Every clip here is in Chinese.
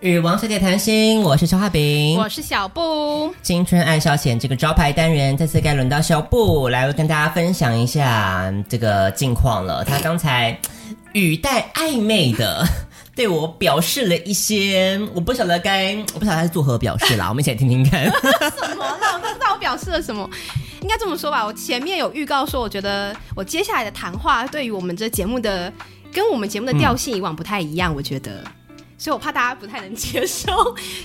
与王小姐谈心，我是肖化饼，我是小布。青春爱消遣这个招牌单元，这次该轮到小布来跟大家分享一下这个近况了。他刚才语带暧昧的 对我表示了一些，我不晓得该，我不晓得他是作何表示啦。我们一起来听听看。什么？那我不知道我表示了什么？应该这么说吧，我前面有预告说，我觉得我接下来的谈话对于我们这节目的，跟我们节目的调性以往不太一样，嗯、我觉得。所以我怕大家不太能接受，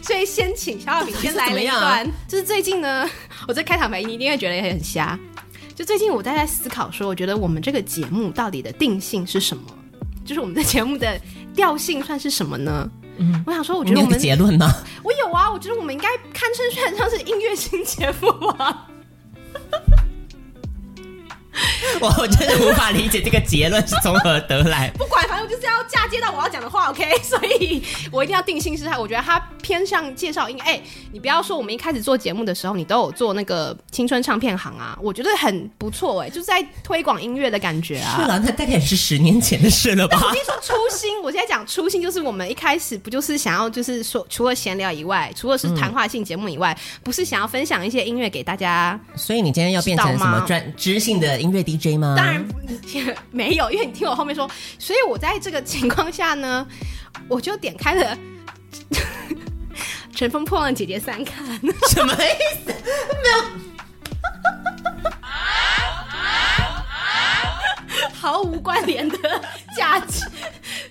所以先请小小饼先来了一段。是就是最近呢，我在开场白，你一定会觉得也很瞎。就最近我在在思考说，我觉得我们这个节目到底的定性是什么？就是我们的节目的调性算是什么呢？嗯，我想说，我觉得我们结论呢？我有啊，我觉得我们应该堪称算上是音乐新节目啊。我 我真的无法理解这个结论是从何得来。不管，反正我就是要嫁接到我要讲的话，OK？所以我一定要定性是他。我觉得他偏向介绍音乐。哎、欸，你不要说我们一开始做节目的时候，你都有做那个青春唱片行啊，我觉得很不错哎、欸，就是在推广音乐的感觉啊。是啦，那大概也是十年前的事了吧？我跟你说初心，我现在讲初心，就是我们一开始不就是想要，就是说除了闲聊以外，除了是谈话性节目以外，嗯、不是想要分享一些音乐给大家。所以你今天要变成什么专知性的音乐 DJ？吗当然没有，因为你听我后面说，所以我在这个情况下呢，我就点开了《乘风破浪姐姐三》看，什么意思？没有，毫无关联的假期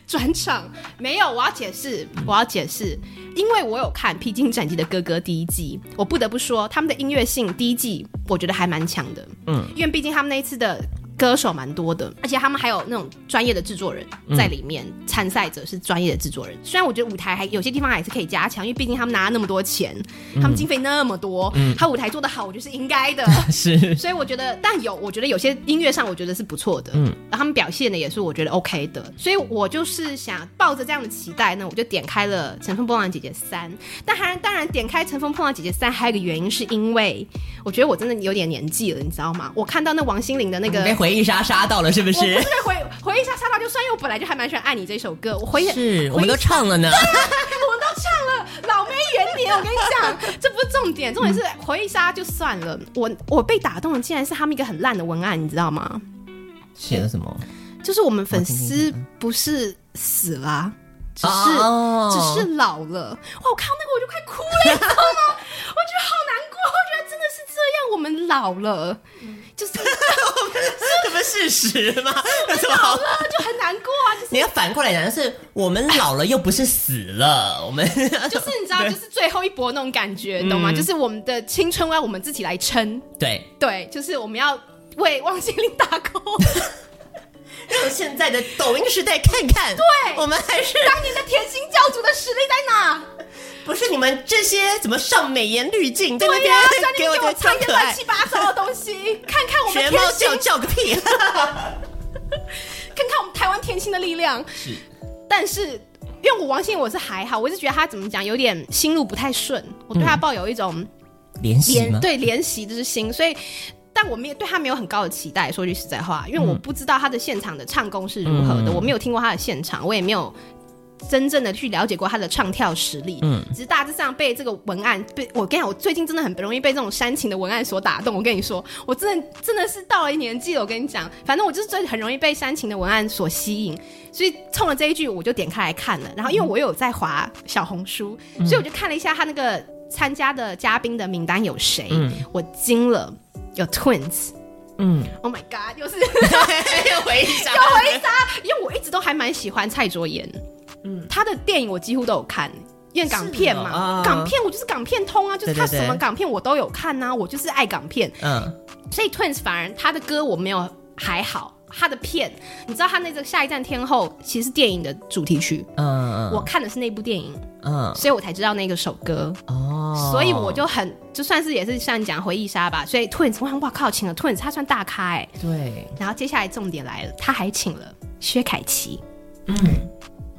转场，没有，我要解释，我要解释，因为我有看《披荆斩棘的哥哥》第一季，我不得不说他们的音乐性第一季我觉得还蛮强的，嗯，因为毕竟他们那一次的。歌手蛮多的，而且他们还有那种专业的制作人在里面。参赛者是专业的制作人，虽然我觉得舞台还有些地方还是可以加强，因为毕竟他们拿了那么多钱，他们经费那么多，他舞台做得好，我觉得是应该的。是，所以我觉得，但有我觉得有些音乐上我觉得是不错的，嗯，然后他们表现的也是我觉得 OK 的，所以我就是想抱着这样的期待呢，我就点开了《乘风破浪姐姐三》。但还当然点开《乘风破浪姐姐三》还有一个原因是因为我觉得我真的有点年纪了，你知道吗？我看到那王心凌的那个。回忆杀杀到了是不是？我不是回回忆杀杀到，就算因为我本来就还蛮喜欢爱你这首歌，我回忆是我们都唱了呢，我们都唱了，老妹元年，我跟你讲，这不是重点，重点是回忆杀就算了，我我被打动的竟然是他们一个很烂的文案，你知道吗？写的什么？就是我们粉丝不是死了，只是、oh. 只是老了。哇，我看到那个我就快哭了，你知道吗？我觉得好难过，我觉得真的是这样，我们老了。就是 这不是事实吗？我 老了就很难过啊！就是你要反过来讲，就是我们老了又不是死了，我们 就是你知道，就是最后一搏那种感觉，懂吗？就是我们的青春要我们自己来撑。对对，就是我们要为王心凌打 call，让现在的抖音时代看看，对我们还是当年的甜心教主的实力在哪？不是你们这些怎么上美颜滤镜？对呀，在那边 给我唱一些乱七八糟的东西，看看我们甜心叫叫个屁！看看我们台湾天星的力量。是，但是因为我王心我是还好，我是觉得他怎么讲有点心路不太顺，我对他抱有一种怜惜对怜惜之心，所以但我没有对他没有很高的期待。说句实在话，因为我不知道他的现场的唱功是如何的，我没有听过他的现场，我也没有。真正的去了解过他的唱跳实力，嗯，只是大致上被这个文案被我跟你讲，我最近真的很不容易被这种煽情的文案所打动。我跟你说，我真的真的是到了年纪了。我跟你讲，反正我就是最很容易被煽情的文案所吸引，所以冲了这一句，我就点开来看了。然后因为我有在划小红书，嗯、所以我就看了一下他那个参加的嘉宾的名单有谁，嗯、我惊了，有 Twins，嗯，Oh my God，又是 又回忆杀，又回忆杀，因为我一直都还蛮喜欢蔡卓妍。嗯，他的电影我几乎都有看，因为港片嘛，港片我就是港片通啊，就是他什么港片我都有看呐、啊，我就是爱港片。嗯，所以 Twins 反而他的歌我没有还好，他的片你知道他那个下一站天后其实是电影的主题曲，嗯嗯，我看的是那部电影，嗯，所以我才知道那个首歌。哦，所以我就很就算是也是像你讲回忆杀吧，所以 Twins 我想哇靠，请了 Twins 他算大咖哎、欸，对，然后接下来重点来了，他还请了薛凯琪，嗯。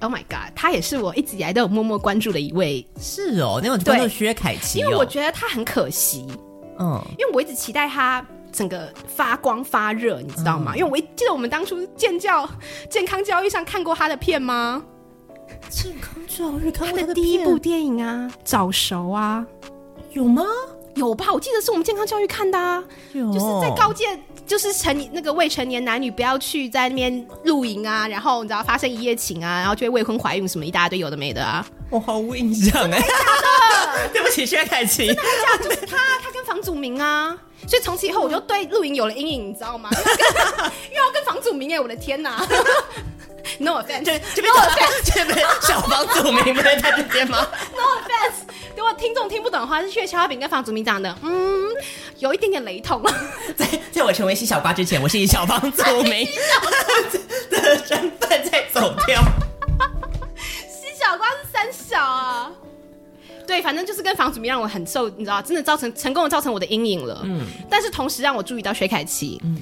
Oh my god，他也是我一直以来都有默默关注的一位。是哦，那种叫做薛凯琪，因为我觉得他很可惜。嗯，因为我一直期待他整个发光发热，你知道吗？嗯、因为我记得我们当初健教健康教育上看过他的片吗？健康教育看过他的他的第一部电影啊，早熟啊，有吗？有吧？我记得是我们健康教育看的啊，就是在告诫，就是成年那个未成年男女不要去在那边露营啊，然后你知道发生一夜情啊，然后就会未婚怀孕什么一大堆有的没的啊。我毫无印象哎，对不起，薛凯琪，真的假的？就是他，他跟房祖名啊，所以从此以后我就对露营有了阴影，你知道吗？因为要跟房祖名哎，我的天哪！No offense，这这边这边小房祖名不在他这边吗？No offense，如果听众听不懂的话，是薛小饼跟房祖名长的嗯有一点点雷同。在在我成为西小瓜之前，我是以小房祖名 的身份在走跳。西小瓜是三小啊，对，反正就是跟房祖名让我很受，你知道，真的造成成功的造成我的阴影了。嗯，但是同时让我注意到薛凯琪，嗯，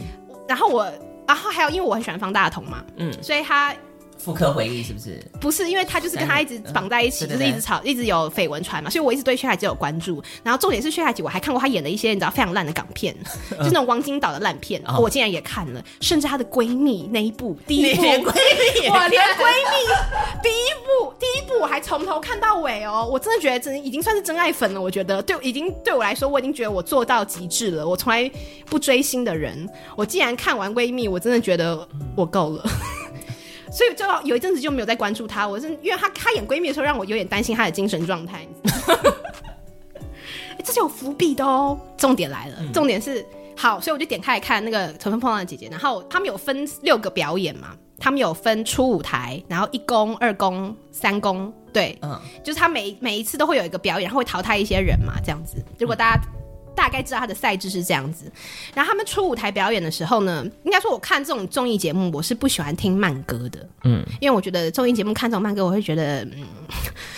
然后我。然后还有，因为我很喜欢方大同嘛，嗯，所以他。复刻回忆是不是？不是，因为他就是跟他一直绑在一起，就是一直吵，一直有绯闻传嘛，所以我一直对薛凯琪有关注。然后重点是薛凯琪，我还看过他演的一些你知道非常烂的港片，就那种王晶导的烂片，我竟然也看了。甚至她的闺蜜那一部，第一部，闺蜜，我连闺蜜第一部，第一部我还从头看到尾哦，我真的觉得真已经算是真爱粉了。我觉得对，已经对我来说，我已经觉得我做到极致了。我从来不追星的人，我既然看完闺蜜，我真的觉得我够了。所以就有一阵子就没有再关注她，我是因为她她演闺蜜的时候让我有点担心她的精神状态。这是有伏笔的哦。重点来了，嗯、重点是好，所以我就点开来看那个《乘风破浪的姐姐》，然后他们有分六个表演嘛，他们有分初舞台，然后一公、二公、三公，对，嗯，就是他每每一次都会有一个表演，然后会淘汰一些人嘛，这样子。如果大家。大概知道他的赛制是这样子，然后他们出舞台表演的时候呢，应该说我看这种综艺节目，我是不喜欢听慢歌的，嗯，因为我觉得综艺节目看这种慢歌，我会觉得，嗯，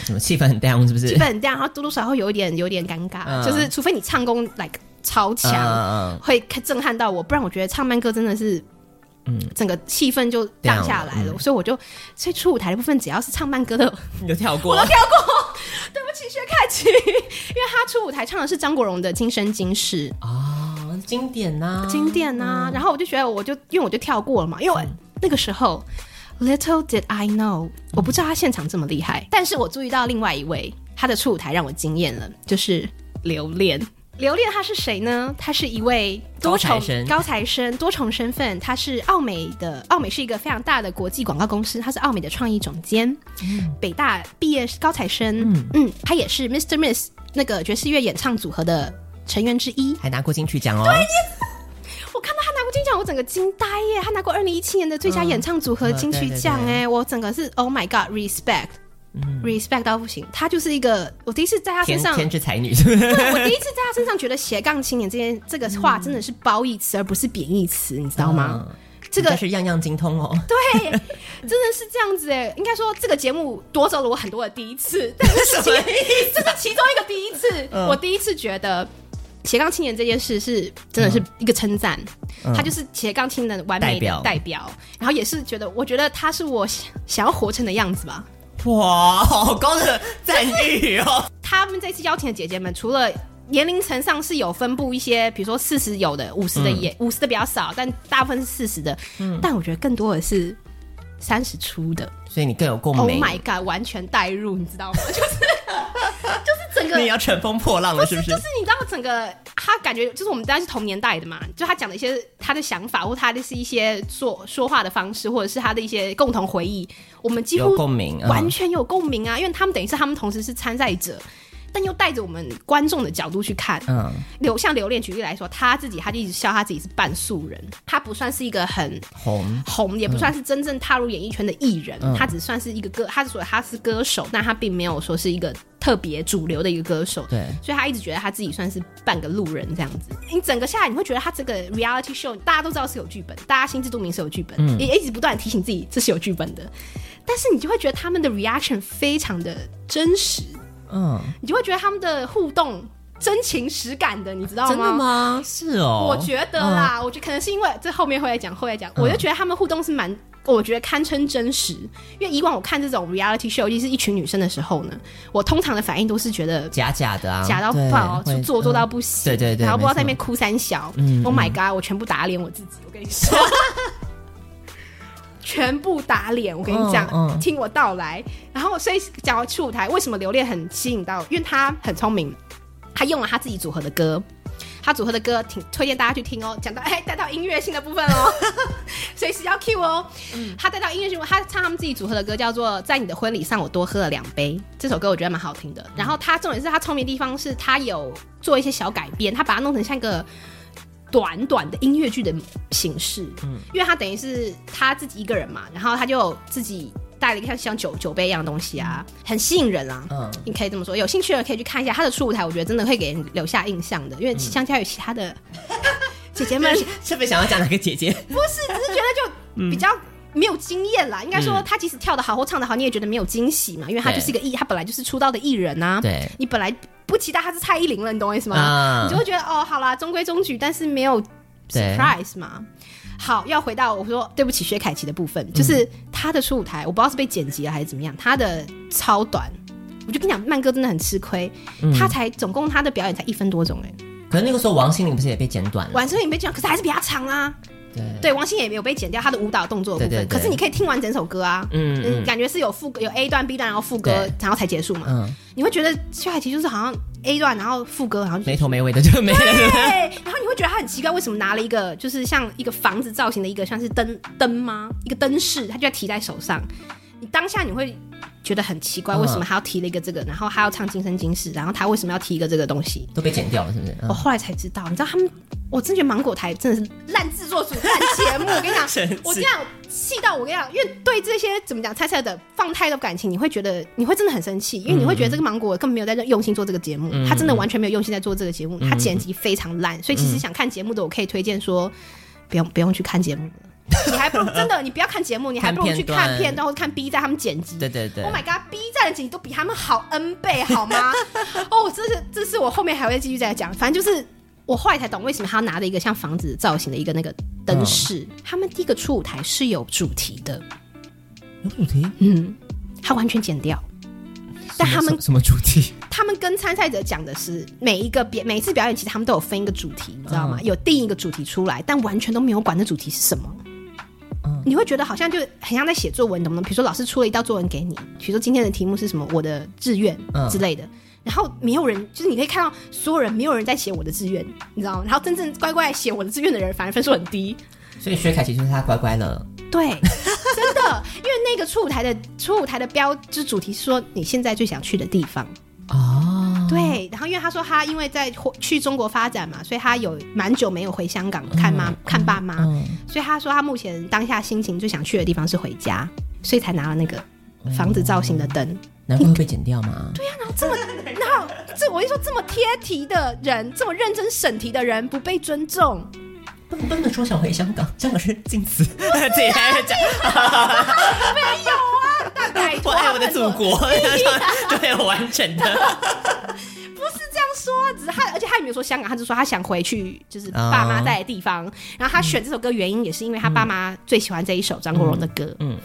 什么气氛很 down 是不是？气氛很 down，然后多多少少会有一点有点尴尬，嗯、就是除非你唱功 like 超强，嗯、会震撼到我，不然我觉得唱慢歌真的是。嗯，整个气氛就降下来了，嗯、所以我就所以出舞台的部分，只要是唱慢歌的，你就跳过，我都跳过。对不起，薛凯琪，因为他出舞台唱的是张国荣的《今生今世》哦，经典呐、啊，经典呐、啊。嗯、然后我就觉得，我就因为我就跳过了嘛，因为那个时候、嗯、Little did I know，我不知道他现场这么厉害，嗯、但是我注意到另外一位，他的出舞台让我惊艳了，就是留恋。刘恋他是谁呢？他是一位多重高材生，多重身份。他是奥美的，奥美是一个非常大的国际广告公司，他是奥美的创意总监。嗯、北大毕业高材生，嗯嗯，他也是 Mr. Miss 那个爵士乐演唱组合的成员之一，还拿过金曲奖哦。对，我看到他拿过金奖，我整个惊呆耶！他拿过二零一七年的最佳演唱组合金曲奖，哎，我整个是 Oh my God，respect。嗯、respect 到不行，她就是一个我第一次在她身上天之才女。对，我第一次在她身上觉得斜杠青年这件这个话真的是褒义词而不是贬义词，你知道吗？嗯、这个是样样精通哦。对，真的是这样子哎。应该说这个节目夺走了我很多的第一次，但是这是其中一个第一次。嗯、我第一次觉得斜杠青年这件事是真的是一个称赞，嗯、他就是斜杠青年的完美的代表，代表然后也是觉得我觉得他是我想想要活成的样子吧。哇，好高的赞誉哦！他们这次邀请的姐姐们，除了年龄层上是有分布一些，比如说四十有的，五十的也五十、嗯、的比较少，但大部分是四十的。嗯，但我觉得更多的是三十出的，所以你更有共鸣。Oh my god，完全代入，你知道吗？就是。就是整个你要乘风破浪了，是不是？就是你知道，整个他感觉就是我们大家是同年代的嘛，就他讲的一些他的想法，或他的是一些说说话的方式，或者是他的一些共同回忆，我们几乎共鸣，完全有共鸣啊！因为他们等于是他们同时是参赛者。但又带着我们观众的角度去看，嗯，留像留恋举例来说，他自己他就一直笑他自己是半素人，他不算是一个很红。红，也不算是真正踏入演艺圈的艺人，嗯、他只算是一个歌，他是说他是歌手，但他并没有说是一个特别主流的一个歌手，对，所以他一直觉得他自己算是半个路人这样子。你整个下来，你会觉得他这个 reality show 大家都知道是有剧本，大家心知肚明是有剧本，嗯、也一直不断提醒自己这是有剧本的，但是你就会觉得他们的 reaction 非常的真实。嗯，你就会觉得他们的互动真情实感的，你知道吗？真的吗？是哦，我觉得啦，嗯、我觉得可能是因为这后面会来讲，会来讲，我就觉得他们互动是蛮，我觉得堪称真实。因为以往我看这种 reality show，尤其是一群女生的时候呢，我通常的反应都是觉得假假的啊，假到爆，就做做到不行，对对对，然后不知道在那边哭三小，嗯，Oh my god，我全部打脸我自己，我跟你说。全部打脸。我跟你讲，嗯嗯、听我道来。然后，所以讲到去舞台，为什么留恋很吸引到？因为他很聪明，他用了他自己组合的歌。他组合的歌挺推荐大家去听哦。讲到哎，带到音乐性的部分哦，随时要 cue 哦。嗯，他带到音乐性，他唱他们自己组合的歌，叫做《在你的婚礼上我多喝了两杯》。这首歌我觉得蛮好听的。然后他重点是他聪明的地方是他有做一些小改编，他把它弄成像一个短短的音乐剧的形式。嗯，因为他等于是他自己一个人嘛，然后他就自己。带了一个像像酒酒杯一样的东西啊，很吸引人啊。嗯，你可以这么说，有兴趣的可以去看一下他的初舞台，我觉得真的会给人留下印象的。因为相较于其他的 姐姐们，特别想要讲哪个姐姐？不是，只是觉得就比较没有经验啦。应该说，他即使跳得好或唱得好，你也觉得没有惊喜嘛。因为他就是一个艺，他本来就是出道的艺人啊。对，你本来不期待他是蔡依林了，你懂我意思吗？你就会觉得哦，好啦，中规中矩，但是没有 surprise 嘛。好，要回到我说对不起薛凯琪的部分，就是他的初舞台，我不知道是被剪辑了还是怎么样，他的超短，我就跟你讲，曼哥真的很吃亏，嗯、他才总共他的表演才一分多钟哎，可是那个时候王心凌不是也被剪短了？王心凌被剪，可是还是比他长啊。对，对，王心凌也没有被剪掉他的舞蹈动作的部分，对对对，可是你可以听完整首歌啊，嗯，嗯，感觉是有副歌，有 A 段、B 段，然后副歌，然后才结束嘛。嗯，你会觉得薛海琪就是好像 A 段，然后副歌，然后没头没尾的就没了。对，然后你会觉得他很奇怪，为什么拿了一个就是像一个房子造型的一个像是灯灯吗？一个灯饰，他就要提在手上。你当下你会觉得很奇怪，为什么还要提了一个这个？然后还要唱《今生今世》，然后他为什么要提一个这个东西？都被剪掉了，是不是？我后来才知道，你知道他们。我真觉得芒果台真的是烂制作组、烂节目。我跟你讲，我这样气到我跟你讲，因为对这些怎么讲，猜猜的放太多感情，你会觉得你会真的很生气，因为你会觉得这个芒果根本没有在用心做这个节目，他真的完全没有用心在做这个节目，他剪辑非常烂。所以其实想看节目的，我可以推荐说，不用不用去看节目了，你还不如真的，你不要看节目，你还不如去看片段或者看 B 站他们剪辑。对对对。Oh my god，B 站的剪辑都比他们好 N 倍，好吗？哦，这是这是我后面还会继续再讲，反正就是。我后来才懂为什么他要拿着一个像房子造型的一个那个灯饰。嗯、他们第一个出舞台是有主题的，有主题？嗯，他完全剪掉。但他们什么主题？他们跟参赛者讲的是每一个表每一次表演，其实他们都有分一个主题，你知道吗？嗯、有定一个主题出来，但完全都没有管那主题是什么。嗯、你会觉得好像就很像在写作文，懂不懂？比如说老师出了一道作文给你，比如说今天的题目是什么？我的志愿之类的。嗯然后没有人，就是你可以看到所有人没有人在写我的志愿，你知道吗？然后真正乖乖写我的志愿的人，反而分数很低。所以薛凯琪就是他乖乖了。对，真的，因为那个初舞台的初舞台的标志主题是说你现在最想去的地方。哦。对，然后因为他说他因为在去中国发展嘛，所以他有蛮久没有回香港看妈、嗯、看爸妈，嗯、所以他说他目前当下心情最想去的地方是回家，所以才拿了那个房子造型的灯。嗯难怪会被剪掉吗？对呀、啊，然后这么，然后这我一说这么贴题的人，这么认真审题的人不被尊重，不能不能说想回香港，香港是禁词，自己在讲，没有啊，大概我爱我的祖国，对，完整的，不是这样说，只是他，而且他也没有说香港，他就说他想回去，就是爸妈在的地方。Oh. 然后他选这首歌原因也是因为他爸妈最喜欢这一首张国荣的歌，嗯，嗯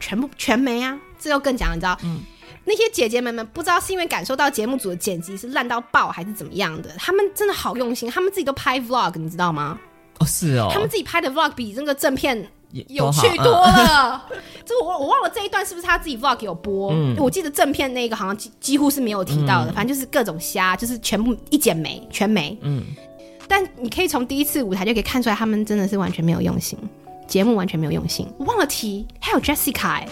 全部全没啊，这又更讲，你知道，嗯。那些姐姐们们不知道是因为感受到节目组的剪辑是烂到爆还是怎么样的，他们真的好用心，他们自己都拍 vlog，你知道吗？哦，是哦，他们自己拍的 vlog 比那个正片有趣多了。这个我我忘了这一段是不是他自己 vlog 有播？嗯，我记得正片那个好像几几乎是没有提到的，嗯、反正就是各种瞎，就是全部一剪没，全没。嗯，但你可以从第一次舞台就可以看出来，他们真的是完全没有用心，节目完全没有用心。我忘了提，还有 Jessica、欸。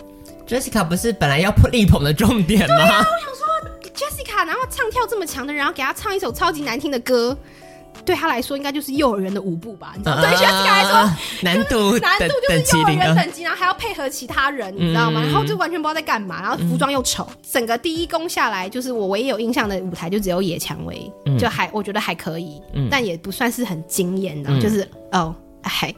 Jessica 不是本来要力捧的重点吗？对啊，我想说 Jessica，然后唱跳这么强的人，然后给他唱一首超级难听的歌，对他来说应该就是幼儿园的舞步吧？你知道吗？对 Jessica 来说，难度难度就是幼儿园等级，然后还要配合其他人，你知道吗？然后就完全不知道在干嘛，然后服装又丑，整个第一宫下来，就是我唯一有印象的舞台就只有野蔷薇，就还我觉得还可以，但也不算是很惊艳的，就是哦，还。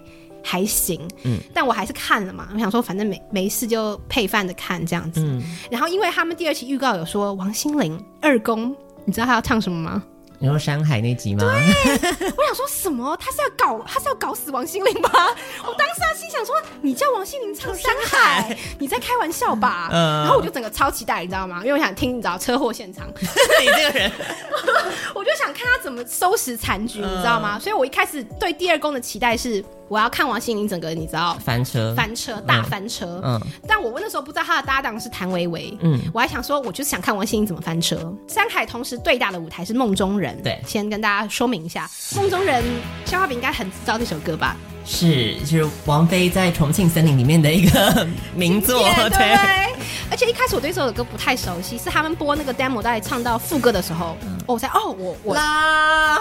还行，嗯，但我还是看了嘛。我想说，反正没没事就配饭的看这样子。嗯，然后因为他们第二期预告有说王心凌二宫，你知道他要唱什么吗？你说山海那集吗？对，我想说什么？他是要搞他是要搞死王心凌吗？我当时心想说，你叫王心凌唱山海，你在开玩笑吧？嗯，然后我就整个超期待，你知道吗？因为我想听，你知道车祸现场，你这个人，我就想看他怎么收拾残局，你知道吗？所以我一开始对第二宫的期待是。我要看王心凌整个你知道翻车翻车大翻车，嗯，嗯但我那时候不知道他的搭档是谭维维，嗯，我还想说，我就是想看王心凌怎么翻车。山海同时最大的舞台是梦中人，对，先跟大家说明一下，梦中人，肖化饼应该很知道这首歌吧？是，就是王菲在《重庆森林》里面的一个 名作，对，对。而且一开始我对这首歌不太熟悉，是他们播那个 demo，大概唱到副歌的时候，嗯、我才哦，我我啦啦。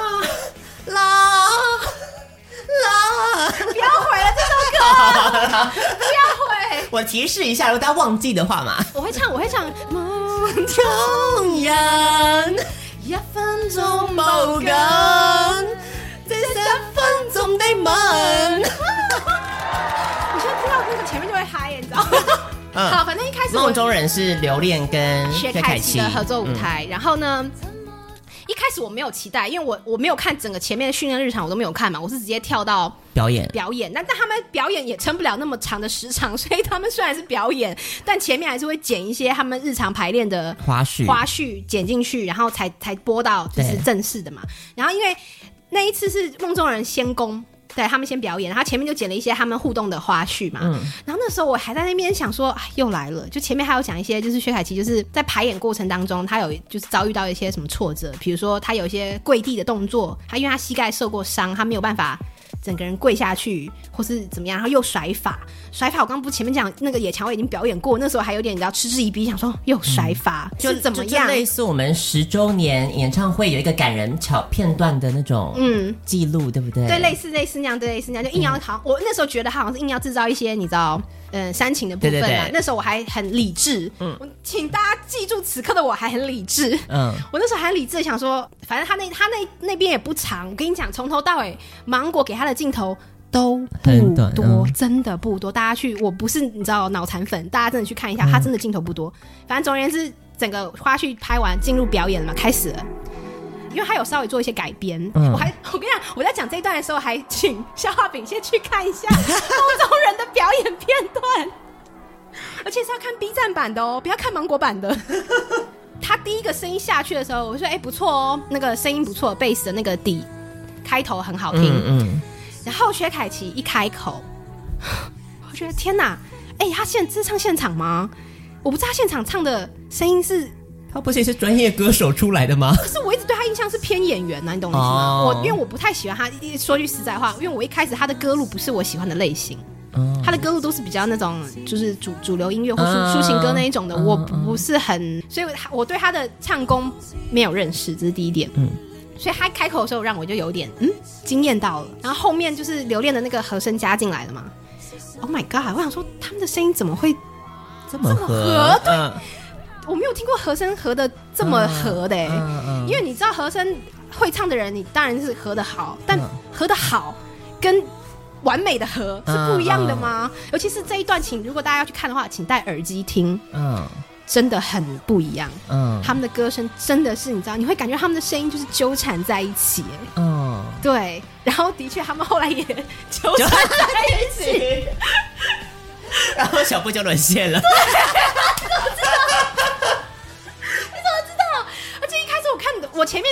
啦！不要毁了这首歌，不要毁。我提示一下，如果大家忘记的话嘛，我会唱，我会唱。梦中人，一分钟冇紧，这是一分钟的吻。你现在听到那个前面就会嗨，你知道吗？好，反正一开始梦中人是刘恋跟薛凯琪的合作舞台，然后呢？一开始我没有期待，因为我我没有看整个前面的训练日常，我都没有看嘛，我是直接跳到表演表演。那但他们表演也撑不了那么长的时长，所以他们虽然是表演，但前面还是会剪一些他们日常排练的花絮花絮剪进去，然后才才播到就是正式的嘛。然后因为那一次是梦中人先攻。对，他们先表演，然后前面就剪了一些他们互动的花絮嘛。嗯，然后那时候我还在那边想说，哎，又来了。就前面还有讲一些，就是薛凯琪就是在排演过程当中，他有就是遭遇到一些什么挫折，比如说他有一些跪地的动作，他因为他膝盖受过伤，他没有办法。整个人跪下去，或是怎么样，然后又甩法，甩法。我刚刚不前面讲那个野蔷薇已经表演过，那时候还有点你知道嗤之以鼻，想说又甩法，就怎么样？就类似我们十周年演唱会有一个感人桥片段的那种嗯记录，对不对？对，类似类似那样，对，类似那样，就硬要好、嗯、我那时候觉得他好像是硬要制造一些你知道。嗯，煽情的部分啊，对对对，那时候我还很理智。嗯，我请大家记住，此刻的我还很理智。嗯，我那时候还很理智，想说，反正他那他那那边也不长。我跟你讲，从头到尾，芒果给他的镜头都不多，嗯、真的不多。大家去，我不是你知道脑残粉，大家真的去看一下，他真的镜头不多。嗯、反正总而言之，整个花絮拍完，进入表演了嘛，开始了。因为他有稍微做一些改编，嗯、我还我跟你讲，我在讲这一段的时候，还请消化饼先去看一下 梦中人的表演片段，而且是要看 B 站版的哦，不要看芒果版的。他第一个声音下去的时候，我说：“哎、欸，不错哦，那个声音不错，贝斯的那个底开头很好听。嗯”嗯。然后薛凯琪一开口，我觉得天哪！哎、欸，他现这是唱现场吗？我不知道他现场唱的声音是。他不是也是专业歌手出来的吗？可是我一直对他印象是偏演员呐、啊，你懂我意思吗？Oh. 我因为我不太喜欢他。说句实在话，因为我一开始他的歌路不是我喜欢的类型，oh. 他的歌路都是比较那种就是主主流音乐或抒抒情歌那一种的，oh. 我不是很，所以我对他的唱功没有认识，这是第一点。嗯，所以他开口的时候让我就有点嗯惊艳到了。然后后面就是留恋的那个和声加进来了嘛。Oh my god！我想说他们的声音怎么会这么合？对。Uh. 我没有听过和声合的这么合的、欸，因为你知道和声会唱的人，你当然是合的好，但合的好跟完美的和是不一样的吗？尤其是这一段，请如果大家要去看的话，请戴耳机听，嗯，真的很不一样，嗯，他们的歌声真的是你知道，你会感觉他们的声音就是纠缠在一起，嗯，对，然后的确他们后来也纠缠在一起，然后小布就沦陷了。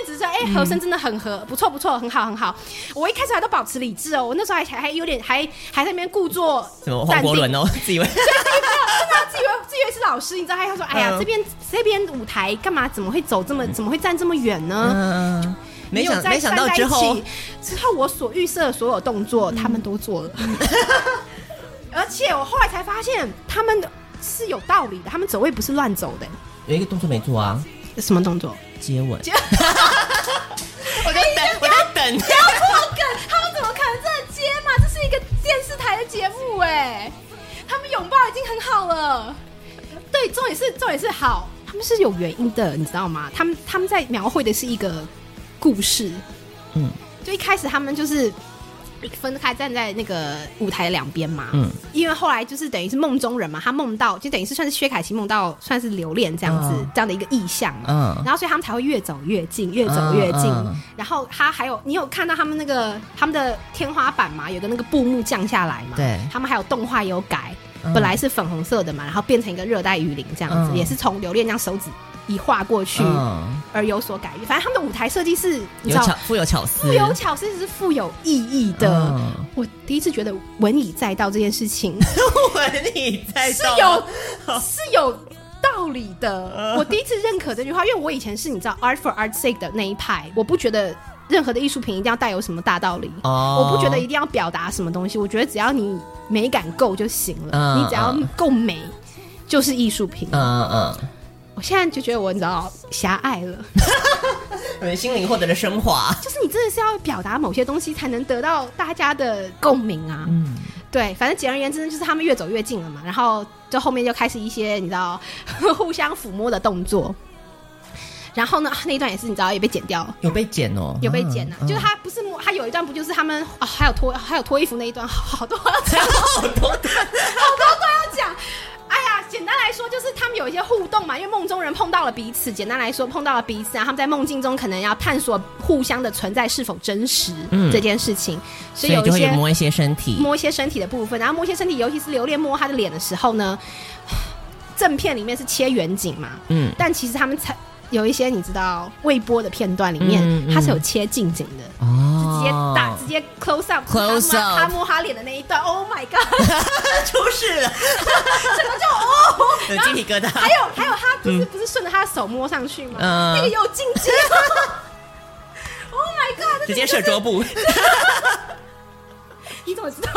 只是说，哎、欸，和声真的很合，不错不错，很好很好。我一开始还都保持理智哦，我那时候还还还有点还还在那边故作什么黄国伦哦，自以为，真的自以为自以为是老师，你知道？他说，哎呀，这边这边舞台干嘛？怎么会走这么？怎么会站这么远呢？嗯，没有没想到之后，之后我所预设的所有动作，他们都做了。而且我后来才发现，他们是有道理的，他们走位不是乱走的。有一个动作没做啊？什么动作？接吻，接 我在等，我在等，不要破梗，他们怎么可能真的接嘛？这是一个电视台的节目哎，他们拥抱已经很好了。对，重点是重点是好，他们是有原因的，你知道吗？他们他们在描绘的是一个故事，嗯，就一开始他们就是。分开站在那个舞台的两边嘛，嗯，因为后来就是等于是梦中人嘛，他梦到就等于是算是薛凯琪梦到算是留恋这样子、嗯、这样的一个意象嘛，嗯，然后所以他们才会越走越近，越走越近，嗯嗯、然后他还有你有看到他们那个他们的天花板嘛，有个那个布幕降下来嘛，对，他们还有动画也有改，嗯、本来是粉红色的嘛，然后变成一个热带雨林这样子，嗯、也是从留恋这样手指一划过去而有所改变。反正他们的舞台设计是你知道富有巧思，富有巧思，是富有意义的。嗯、我第一次觉得文以载道这件事情，文以载道是有是有道理的。我第一次认可这句话，因为我以前是你知道 art for art's sake 的那一派，我不觉得。任何的艺术品一定要带有什么大道理？Oh. 我不觉得一定要表达什么东西。我觉得只要你美感够就行了。Uh, uh. 你只要够美，就是艺术品。嗯嗯。我现在就觉得我你知道狭隘了，我的心灵获得了升华。就是你真的是要表达某些东西，才能得到大家的共鸣啊。嗯，对，反正简而言之，就是他们越走越近了嘛。然后就后面就开始一些你知道 互相抚摸的动作。然后呢，那一段也是你知道也被剪掉了，有被剪哦，有被剪呢、啊。就是他不是摸他有一段不就是他们啊，还有脱还有脱衣服那一段，好多要讲，好多段，好多段要讲。哎呀，简单来说就是他们有一些互动嘛，因为梦中人碰到了彼此。简单来说，碰到了彼此啊，他们在梦境中可能要探索互相的存在是否真实、嗯、这件事情，所以有一些摸一些身体，摸一些身体的部分，然后摸一些身体，尤其是留恋摸他的脸的时候呢，正片里面是切远景嘛，嗯，但其实他们才。有一些你知道未播的片段里面，嗯嗯、它是有切近景的，哦，直接打直接 close up，close up，他摸他脸的那一段，Oh my god，出事了，整个就哦，有鸡皮疙瘩。还有还有，他不是、嗯、不是顺着他的手摸上去吗？嗯、那个有近景，Oh my god，直接射桌布，你怎么知道？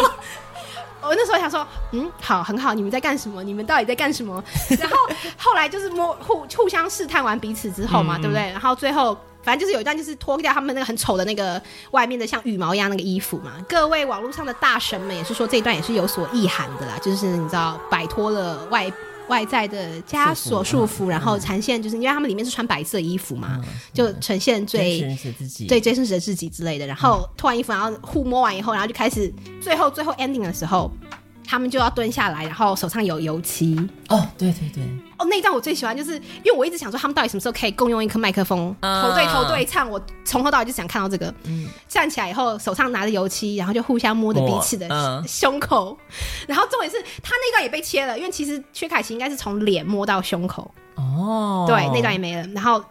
我那时候想说，嗯，好，很好，你们在干什么？你们到底在干什么？然后 后来就是摸互互相试探完彼此之后嘛，嗯、对不对？然后最后反正就是有一段就是脱掉他们那个很丑的那个外面的像羽毛一样那个衣服嘛。各位网络上的大神们也是说这一段也是有所意涵的啦，就是你知道摆脱了外。外在的枷锁束缚，然后呈现就是因为他们里面是穿白色衣服嘛，就呈现最真实自己，最真实的自己之类的。然后脱完衣服，然后互摸完以后，然后就开始最后最后 ending 的时候。他们就要蹲下来，然后手上有油漆。哦，对对对。哦，那一段我最喜欢，就是因为我一直想说，他们到底什么时候可以共用一颗麦克风，嗯、头对头对唱。我从头到尾就想看到这个。嗯。站起来以后，手上拿着油漆，然后就互相摸着彼此的胸口。嗯、然后重点是他那段也被切了，因为其实薛凯琪应该是从脸摸到胸口。哦。对，那段也没了。然后。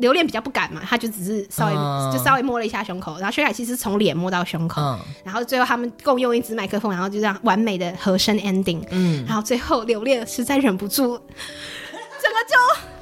留恋比较不敢嘛，他就只是稍微、uh, 就稍微摸了一下胸口，然后薛凯琪是从脸摸到胸口，uh, 然后最后他们共用一支麦克风，然后就这样完美的和声 ending，嗯，然后最后留恋实在忍不住，整个就。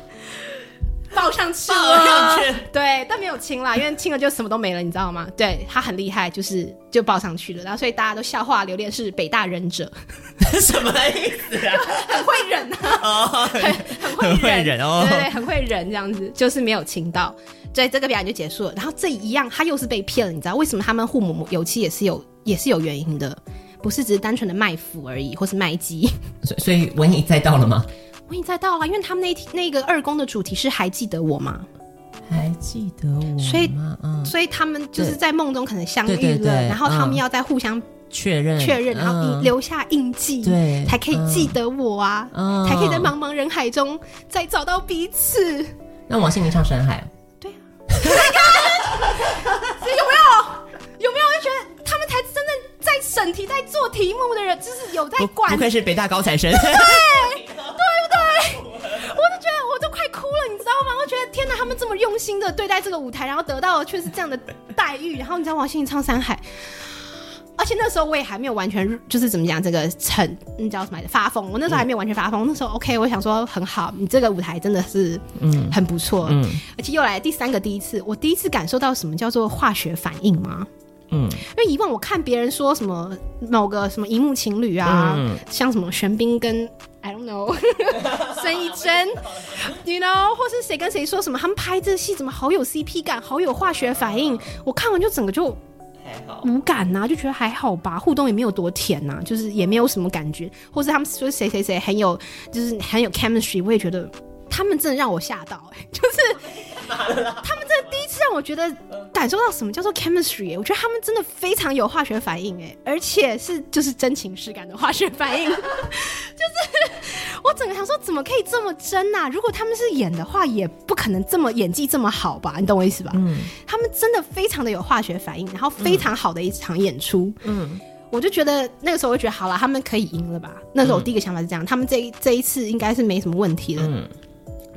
抱上去了，抱上去，对，但没有亲啦，因为亲了就什么都没了，你知道吗？对，他很厉害，就是就抱上去了，然后所以大家都笑话刘恋是北大忍者，什么意思啊？很会忍啊，哦、很很会忍，忍哦，对对，很会忍，这样子就是没有亲到，所以这个表演就结束了。然后这一样，他又是被骗了，你知道为什么他们互抹油漆也是有也是有原因的，不是只是单纯的卖腐而已，或是卖鸡。所以所以文以载到了吗？我已经在到了，因为他们那那个二宫的主题是还记得我吗？还记得我，所以、嗯、所以他们就是在梦中可能相遇了，对对对对，然后他们要再互相确认确认，然后留下印记，对，才可以记得我啊，嗯、才可以在茫茫人海中再找到彼此。那王心凌唱《深海》，对啊，审题、在做题目的人，就是有在管，不愧是北大高材生，对。对不对？我就觉得我都快哭了，你知道吗？我觉得天哪，他们这么用心的对待这个舞台，然后得到的却是这样的待遇。然后你知道王心凌唱《山海》，而且那时候我也还没有完全就是怎么讲这个成，你知道什么来着？发疯。我那时候还没有完全发疯，嗯、那时候 OK，我想说很好，你这个舞台真的是嗯很不错，嗯，而且又来第三个第一次，我第一次感受到什么叫做化学反应吗？嗯，因为以往我看别人说什么某个什么荧幕情侣啊，嗯、像什么玄彬跟 I don't know 孙艺珍，you know，或是谁跟谁说什么他们拍这戏怎么好有 CP 感，好有化学反应，我看完就整个就无感呐、啊，就觉得还好吧，互动也没有多甜呐、啊，就是也没有什么感觉，或是他们说谁谁谁很有，就是很有 chemistry，我也觉得他们真的让我吓到、欸，就是。他们这第一次让我觉得感受到什么叫做 chemistry，我觉得他们真的非常有化学反应哎，而且是就是真情实感的化学反应，就是我整个想说怎么可以这么真呐？如果他们是演的话，也不可能这么演技这么好吧？你懂我意思吧？嗯，他们真的非常的有化学反应，然后非常好的一场演出，嗯，我就觉得那个时候我就觉得好了，他们可以赢了吧？那时候我第一个想法是这样，他们这这一次应该是没什么问题了。嗯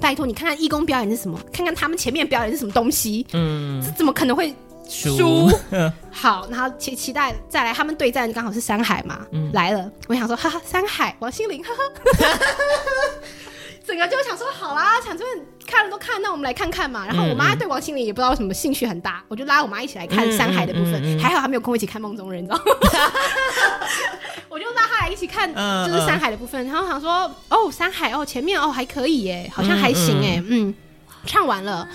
拜托你看看义工表演是什么，看看他们前面表演是什么东西，嗯，这怎么可能会输？输？好，然后期期待再来他们对战，刚好是山海嘛，嗯、来了，我想说，哈哈，山海王心凌，哈哈。整个就想说好啦，想说看了都看，那我们来看看嘛。然后我妈对王心凌也不知道什么兴趣很大，我就拉我妈一起来看《山海》的部分。嗯嗯嗯嗯、还好她没有跟我一起看《梦中人》，你知道吗？我就拉她来一起看，就是《山海》的部分。然后想说哦，《山海》哦，前面哦还可以耶，好像还行哎，嗯，嗯，唱完了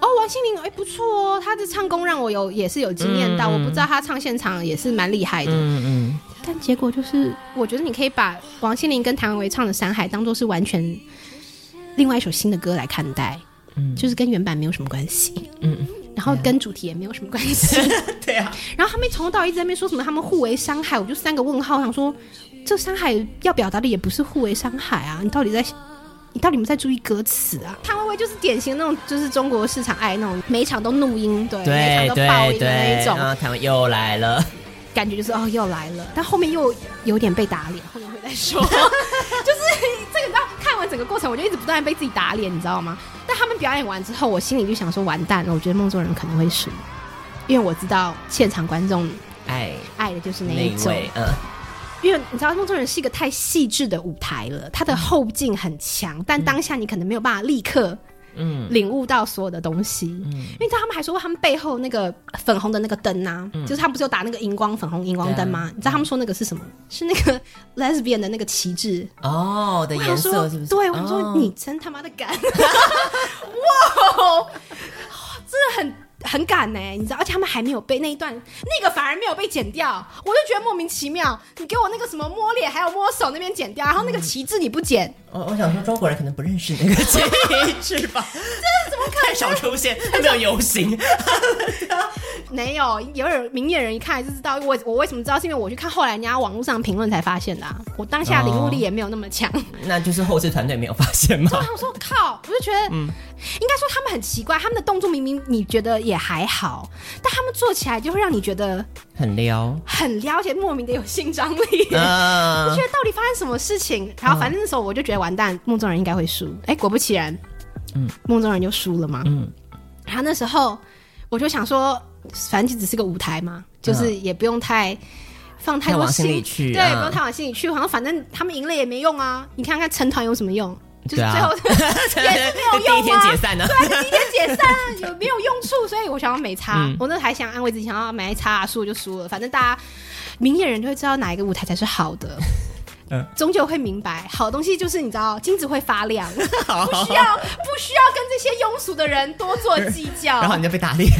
哦，王心凌哎不错哦，她的唱功让我有也是有惊艳到，我不知道她唱现场也是蛮厉害的。嗯嗯。但结果就是，我觉得你可以把王心凌跟谭维维唱的《山海》当做是完全。另外一首新的歌来看待，嗯，就是跟原版没有什么关系，嗯，然后跟主题也没有什么关系，对啊。然后他们从头到尾一直在那边说什么他们互为伤害，我就三个问号，我想说这伤害要表达的也不是互为伤害啊，你到底在你到底有没有在注意歌词啊？谭维维就是典型的那种，就是中国市场爱那种每一场都怒音，对，每场都爆音的那一种。然后他们又来了，感觉就是哦又来了，但后面又有点被打脸，后面会再说，就是这个你知道。完整个过程，我就一直不断被自己打脸，你知道吗？但他们表演完之后，我心里就想说：完蛋了！我觉得梦中人可能会输，因为我知道现场观众爱爱的就是那一种。嗯，因为你知道梦中人是一个太细致的舞台了，它的后劲很强，但当下你可能没有办法立刻。嗯，领悟到所有的东西，嗯，因为他们还说过他们背后那个粉红的那个灯啊，嗯、就是他们不是有打那个荧光粉红荧光灯吗？嗯、你知道他们说那个是什么？是那个 lesbian 的那个旗帜哦的颜色是不是？对，我说你真他妈的敢！哇，真的很。很赶呢、欸，你知道，而且他们还没有被那一段，那个反而没有被剪掉，我就觉得莫名其妙。你给我那个什么摸脸还有摸手那边剪掉，然后那个旗帜你不剪。我、嗯、我想说中国人可能不认识那个旗帜吧？这怎么可能？太少出现，没有游行。没有，有有明眼人一看就知道。我我为什么知道？是因为我去看后来人家网络上评论才发现的、啊。我当下领悟力也没有那么强、哦。那就是后置团队没有发现吗？我说靠，我就觉得，嗯，应该说他们很奇怪，他们的动作明明你觉得。也还好，但他们做起来就会让你觉得很撩，很撩，而且莫名的有性张力。Uh, 我觉得到底发生什么事情？然后反正那时候我就觉得完蛋，梦中人应该会输。哎，果不其然，嗯，梦中人就输了嘛。嗯，然后那时候我就想说，反正就只是个舞台嘛，就是也不用太放太多心，心里去，对，不用太往心里去。好像反正他们赢了也没用啊，你看看成团有什么用？就是最后 也是没有用啊，对，第一天解散。有没有用处？所以我想要没差，我那还想安慰自己，想要没差，输就输了，反正大家明眼人就会知道哪一个舞台才是好的，嗯，终究会明白，好东西就是你知道，金子会发亮，不需要不需要跟这些庸俗的人多做计较，然后你就被打脸，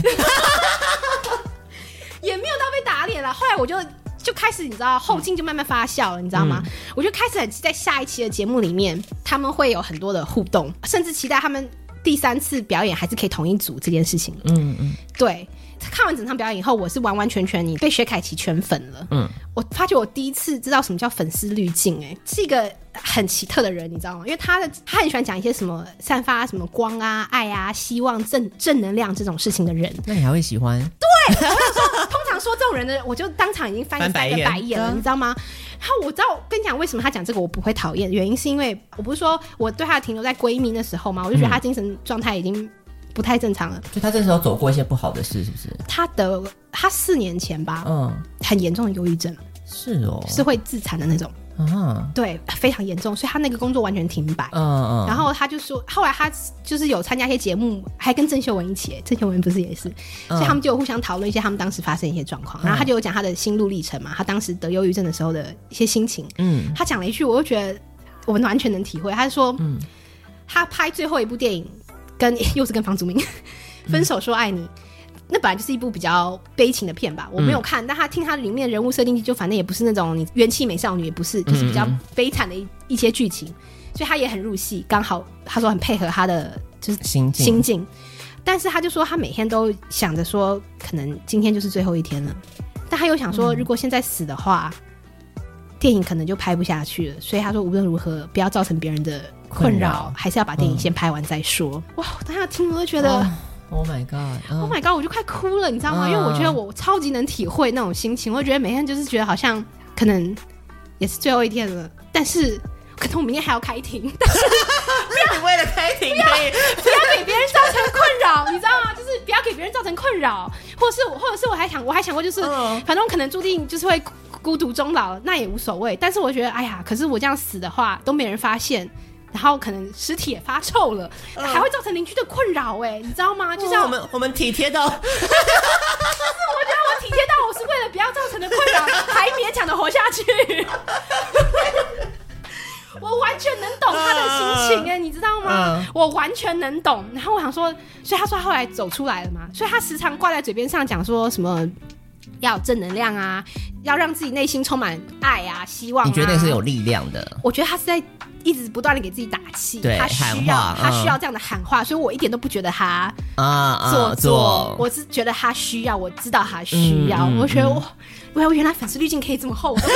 也没有到被打脸了，后来我就。就开始，你知道后劲就慢慢发酵了，嗯、你知道吗？嗯、我就开始很在下一期的节目里面，他们会有很多的互动，甚至期待他们第三次表演还是可以同一组这件事情。嗯嗯，对。看完整场表演以后，我是完完全全你被薛凯琪圈粉了。嗯，我发觉我第一次知道什么叫粉丝滤镜，哎，是一个很奇特的人，你知道吗？因为他的他很喜欢讲一些什么散发什么光啊、爱啊、希望、正正能量这种事情的人。那你还会喜欢？对，我想说，通常说这种人的，我就当场已经翻三个白眼了，你知道吗？然后我知道，跟你讲为什么他讲这个我不会讨厌，原因是因为我不是说我对他停留在闺蜜的时候嘛，我就觉得他精神状态已经。不太正常了，就他这时候走过一些不好的事，是不是？他的他四年前吧，嗯，很严重的忧郁症，是哦，是会自残的那种，嗯，对，非常严重，所以他那个工作完全停摆，嗯嗯，然后他就说，后来他就是有参加一些节目，还跟郑秀文一起，郑秀文不是也是，所以他们就互相讨论一些他们当时发生一些状况，然后他就有讲他的心路历程嘛，他当时得忧郁症的时候的一些心情，嗯，他讲了一句，我就觉得我们完全能体会，他说，嗯，他拍最后一部电影。跟 又是跟房祖名分手说爱你，嗯、那本来就是一部比较悲情的片吧，我没有看，嗯、但他听他里面的人物设定，就反正也不是那种你元气美少女，也不是，就是比较悲惨的一一些剧情，所以他也很入戏，刚好他说很配合他的就是心境，心境，但是他就说他每天都想着说，可能今天就是最后一天了，但他又想说，如果现在死的话，嗯、电影可能就拍不下去了，所以他说无论如何不要造成别人的。困扰还是要把电影先拍完再说。嗯、哇！我当下听我都觉得，Oh my God，Oh my God，我就快哭了，你知道吗？嗯、因为我觉得我超级能体会那种心情。我觉得每天就是觉得好像可能也是最后一天了，但是可能我明天还要开庭。但是你为了开庭可以不要给别人造成困扰，你知道吗？就是不要给别人造成困扰，或者是我，或者是我还想，我还想过，就是、嗯、反正我可能注定就是会孤独终老，那也无所谓。但是我觉得，哎呀，可是我这样死的话都没人发现，然后可能尸体也发臭了，嗯、还会造成邻居的困扰，哎，你知道吗？就像我们我们体贴到，就是我觉得我体贴到，我是为了不要造成的困扰，还勉强的活下去。我完全能懂他的心情哎、欸，uh, 你知道吗？Uh, 我完全能懂。然后我想说，所以他说他后来走出来了嘛，所以他时常挂在嘴边上讲说什么要有正能量啊，要让自己内心充满爱啊、希望啊。你觉得是有力量的？我觉得他是在一直不断的给自己打气，他需要他需要这样的喊话，uh, 所以我一点都不觉得他啊做作，我是觉得他需要，我知道他需要，嗯、我觉得我。原来粉丝滤镜可以这么厚，粉丝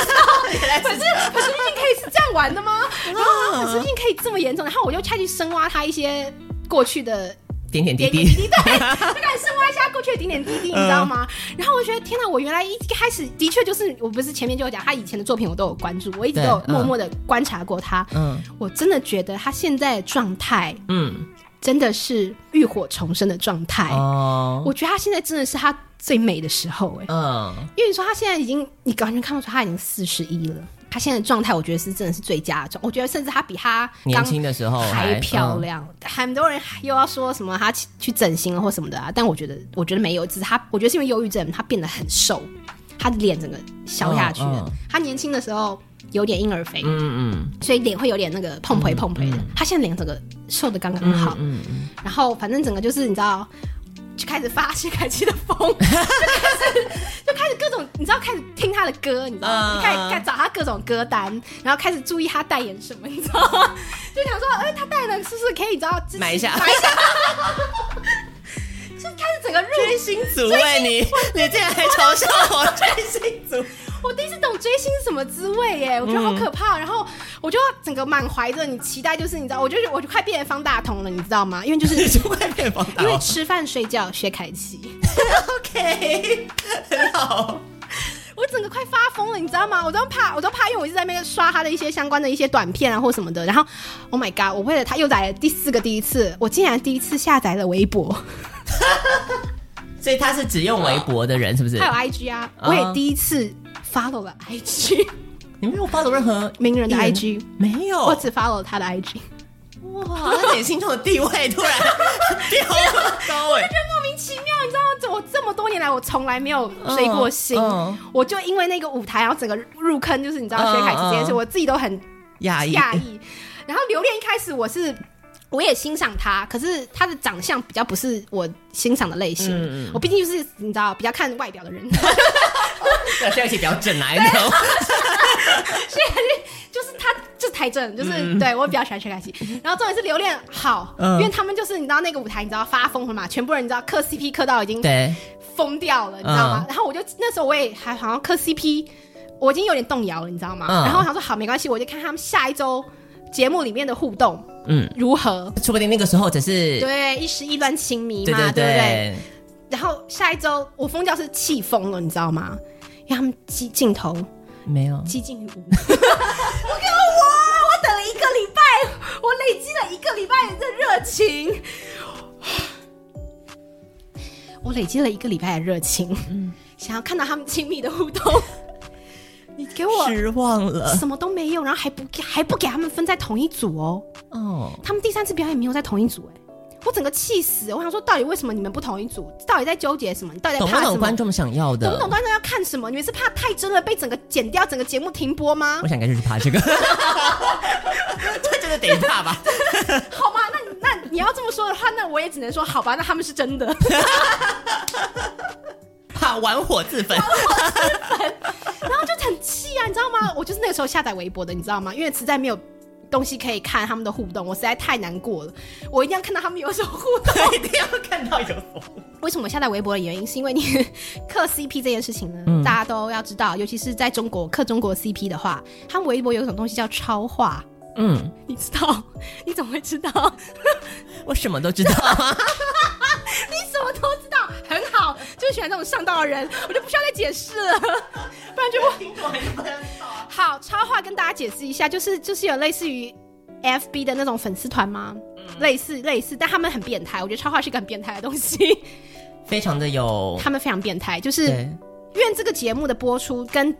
粉丝滤镜可以是这样玩的吗？然后粉丝滤镜可以这么严重，然后我就下去深挖他一些过去的点点滴滴，对，就开始深挖一下过去的点点滴滴，你知道吗？然后我觉得天哪，我原来一开始的确就是，我不是前面就有讲他以前的作品，我都有关注，我一直都有默默的观察过他。嗯，我真的觉得他现在的状态，嗯，真的是浴火重生的状态。哦，我觉得他现在真的是他。最美的时候，哎，嗯，因为你说他现在已经，你完全看不出他已经四十一了。他现在的状态，我觉得是真的是最佳状。我觉得甚至她比她年轻的时候还漂亮。很多人又要说什么她去整形了或什么的啊，但我觉得，我觉得没有，只是她，我觉得是因为忧郁症，她变得很瘦，她的脸整个消下去了。他年轻的时候有点婴儿肥，嗯嗯，所以脸会有点那个碰腿碰腿的。他现在脸整个瘦的刚刚好，嗯嗯，然后反正整个就是你知道。就开始发谢凯琪的疯，就开始就开始各种，你知道，开始听他的歌，你知道吗？开始找他各种歌单，然后开始注意他代言什么，你知道吗？就想说，哎、欸，他代言的是不是可以，你知道，买一下，买一下，就开始整个追星族哎，你你竟然还嘲笑我 追星族。我第一次懂追星什么滋味耶，我觉得好可怕。嗯、然后我就整个满怀着你期待，就是你知道，我就我就快变成方大同了，你知道吗？因为就是 就快变方大同，因为吃饭睡觉薛凯琪，OK，很好。我整个快发疯了，你知道吗？我都怕，我都怕，因为我一直在那边刷他的一些相关的一些短片啊或什么的。然后，Oh my God，我为了他又来了第四个第一次，我竟然第一次下载了微博。所以他是只用微博的人，是不是？他有 IG 啊，我也第一次。follow 了 IG，你没有 follow 任何名人的 IG？没有，我只 follow 他的 IG。哇，那你心中的地位突然 掉高就莫名其妙，你知道吗？我这么多年来，我从来没有追过星，我就因为那个舞台，然后整个入坑，就是你知道薛凯琪这件事，我自己都很。讶异。然后留恋一开始我是我也欣赏他，可是他的长相比较不是我欣赏的类型。我毕竟就是你知道比较看外表的人。那薛凯琪比较正来，你知道吗？薛凯琪就是他，就是太正，就是、嗯、对我比较喜欢薛凯琪。然后重点是留恋好，嗯、因为他们就是你知道那个舞台，你知道发疯了嘛？全部人你知道磕 CP 磕到已经疯掉了，你知道吗？嗯、然后我就那时候我也还好像磕 CP，我已经有点动摇了，你知道吗？嗯、然后我想说好没关系，我就看他们下一周节目里面的互动，嗯，如何？说不定那个时候只是对一时意乱情迷嘛，对，对，对，对不对？然后下一周我疯掉是气疯了，你知道吗？因为他们激镜头没有。激进于无，我给我我等了一个礼拜，我累积了一个礼拜的热情，我累积了一个礼拜的热情，嗯，想要看到他们亲密的互动，你给我失望了，什么都没有，然后还不还不给他们分在同一组哦，哦，他们第三次表演没有在同一组哎。我整个气死！我想说，到底为什么你们不同一组？到底在纠结什么？你到底在怕什么？懂不懂观众想要的？懂不懂观众要看什么？你们是怕太真了被整个剪掉，整个节目停播吗？我想应该就是怕这个，这真的得怕吧？好吧，那你那你要这么说的话，那我也只能说好吧，那他们是真的，怕玩火自焚，玩火自焚，很气啊，你知道吗？我就是那个时候下载微博的，你知道吗？因为实在没有。东西可以看他们的互动，我实在太难过了。我一定要看到他们有什么互动，一定要看到有什么。为什么下载微博的原因，是因为你 磕 CP 这件事情呢？嗯、大家都要知道，尤其是在中国磕中国 CP 的话，他们微博有一种东西叫超话。嗯，你知道？你怎么会知道？我什么都知道。你什么都喜欢这种上道的人，我就不需要再解释了，不然就不好。超话跟大家解释一下，就是就是有类似于 FB 的那种粉丝团吗？嗯、类似类似，但他们很变态。我觉得超话是一个很变态的东西，非常的有，他们非常变态，就是因为这个节目的播出跟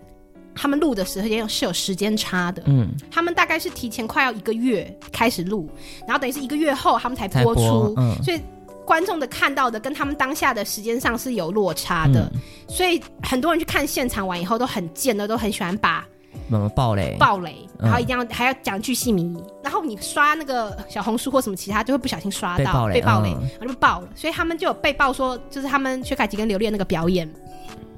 他们录的时候也有是有时间差的。嗯，他们大概是提前快要一个月开始录，然后等于是一个月后他们才播出，播嗯、所以。观众的看到的跟他们当下的时间上是有落差的，嗯、所以很多人去看现场完以后都很贱的，都很喜欢把什么暴雷、暴雷，然后一定要、嗯、还要讲巨细靡遗。然后你刷那个小红书或什么其他，就会不小心刷到被暴雷，被爆雷嗯、然后就爆了。所以他们就有被爆说，就是他们薛凯琪跟刘恋那个表演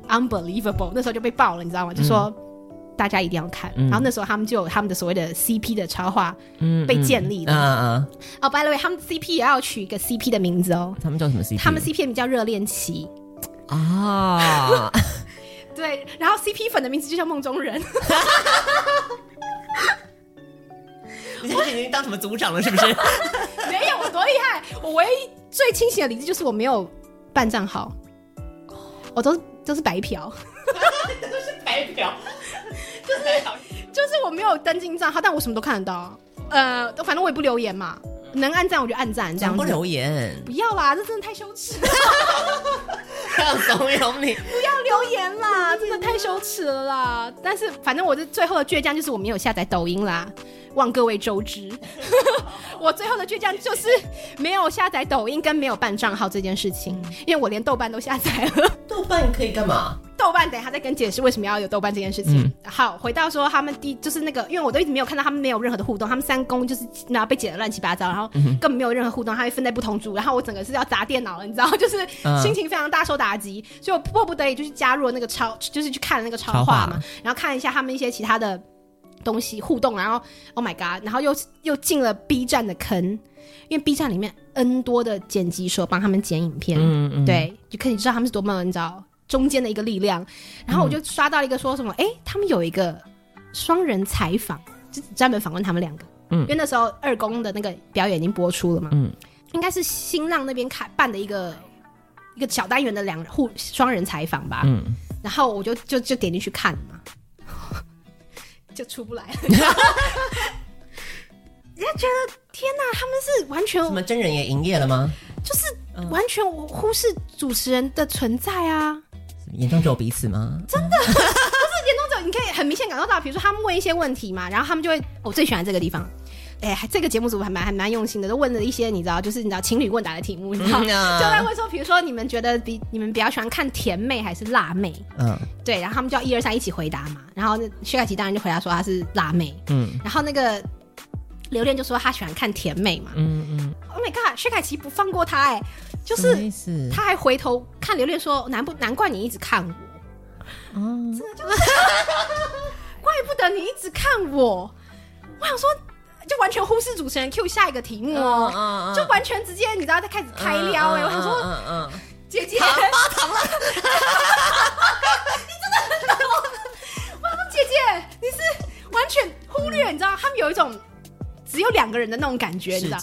unbelievable，那时候就被爆了，你知道吗？就说。嗯大家一定要看，嗯、然后那时候他们就有他们的所谓的 CP 的超话，嗯，被建立了。嗯嗯。哦、oh,，by the way，他们 CP 也要取一个 CP 的名字哦。他们叫什么 CP？他们 CP 的名叫热恋期。啊。对，然后 CP 粉的名字就叫梦中人。你现在已经当什么组长了？是不是？没有，我多厉害！我唯一最清醒的理智就是我没有办账号，我都都是白嫖。都是白嫖。就是就是我没有登进账号，但我什么都看得到。呃，反正我也不留言嘛，能按赞我就按赞，这样不留言，不要啦，这真的太羞耻了。要怂恿你不要留言啦，真的太羞耻了啦。但是反正我的最后的倔强就是我没有下载抖音啦。望各位周知，我最后的倔强就是没有下载抖音跟没有办账号这件事情，因为我连豆瓣都下载了。豆瓣可以干嘛？豆瓣等一下再跟解释为什么要有豆瓣这件事情。嗯、好，回到说他们第就是那个，因为我都一直没有看到他们没有任何的互动，他们三公就是然后被剪得乱七八糟，然后根本没有任何互动，他会分在不同组，然后我整个是要砸电脑了，你知道，就是心情非常大受打击，所以我迫不得已就是加入了那个超，就是去看了那个超话嘛，然后看一下他们一些其他的。东西互动，然后 Oh my God，然后又又进了 B 站的坑，因为 B 站里面 N 多的剪辑手帮他们剪影片，嗯嗯，对，就可以知道他们是多么你知道中间的一个力量。然后我就刷到一个说什么，哎、嗯，他们有一个双人采访，就专门访问他们两个，嗯，因为那时候二公的那个表演已经播出了嘛，嗯，应该是新浪那边开办的一个一个小单元的两互双人采访吧，嗯，然后我就就就点进去看嘛。就出不来了，人家觉得天哪，他们是完全什么真人也营业了吗？就是完全我忽视主持人的存在啊！眼中只有彼此吗？真的 不是眼中只有，你可以很明显感受到，比如说他们问一些问题嘛，然后他们就会，我最喜欢这个地方。哎、欸，这个节目组还蛮还蛮用心的，都问了一些你知道，就是你知道情侣问答的题目，你知道，嗯啊、就在问说，比如说你们觉得比你们比较喜欢看甜妹还是辣妹？嗯，对，然后他们就要一二三一起回答嘛，然后薛凯琪当然就回答说她是辣妹，嗯，然后那个刘恋就说他喜欢看甜妹嘛，嗯嗯，Oh my god，薛凯琪不放过他哎、欸，就是他还回头看刘恋说，难不难怪你一直看我，哦，真的就是，怪不得你一直看我，我想说。就完全忽视主持人 Q 下一个题目哦，嗯嗯嗯、就完全直接你知道他开始开撩哎、我想说，姐姐。发糖了，你真的很懂。我想说姐姐，你是完全忽略，你知道他们有一种只有两个人的那种感觉，你知道，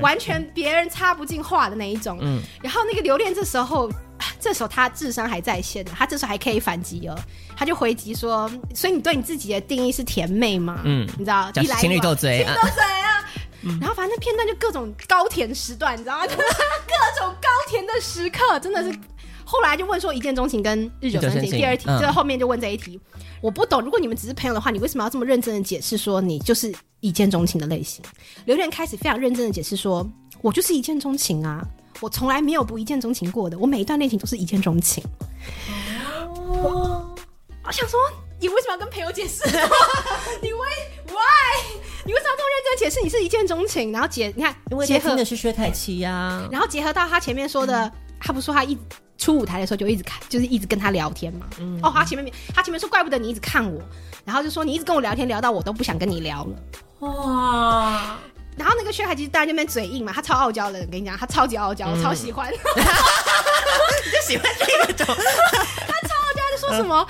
完全别人插不进话的那一种。嗯，然后那个留恋这时候。这时候他智商还在线，他这时候还可以反击哦，他就回击说：“所以你对你自己的定义是甜妹吗？嗯，你知道，一来情侣斗嘴，斗嘴啊！嗯、然后反正片段就各种高甜时段，你知道吗？各种高甜的时刻，真的是。后来就问说一见钟情跟日久生情，第二题，这个后面就问这一题，嗯、我不懂。如果你们只是朋友的话，你为什么要这么认真的解释说你就是一见钟情的类型？刘恋开始非常认真的解释说，我就是一见钟情啊。”我从来没有不一见钟情过的，我每一段恋情都是一见钟情。我我想说，你为什么要跟朋友解释？你为 why？你为什么要这么认真解释？你是一见钟情，然后结你看，结合的是薛凯琪呀，然后结合到他前面说的，嗯、他不是说他一出舞台的时候就一直看，就是一直跟他聊天嘛。嗯、哦，他前面他前面说，怪不得你一直看我，然后就说你一直跟我聊天，聊到我都不想跟你聊了。哇！然后那个薛凯琪在那边嘴硬嘛，他超傲娇的，我跟你讲，他超级傲娇，我超喜欢。你就喜欢这个种，他超傲娇，就说什么？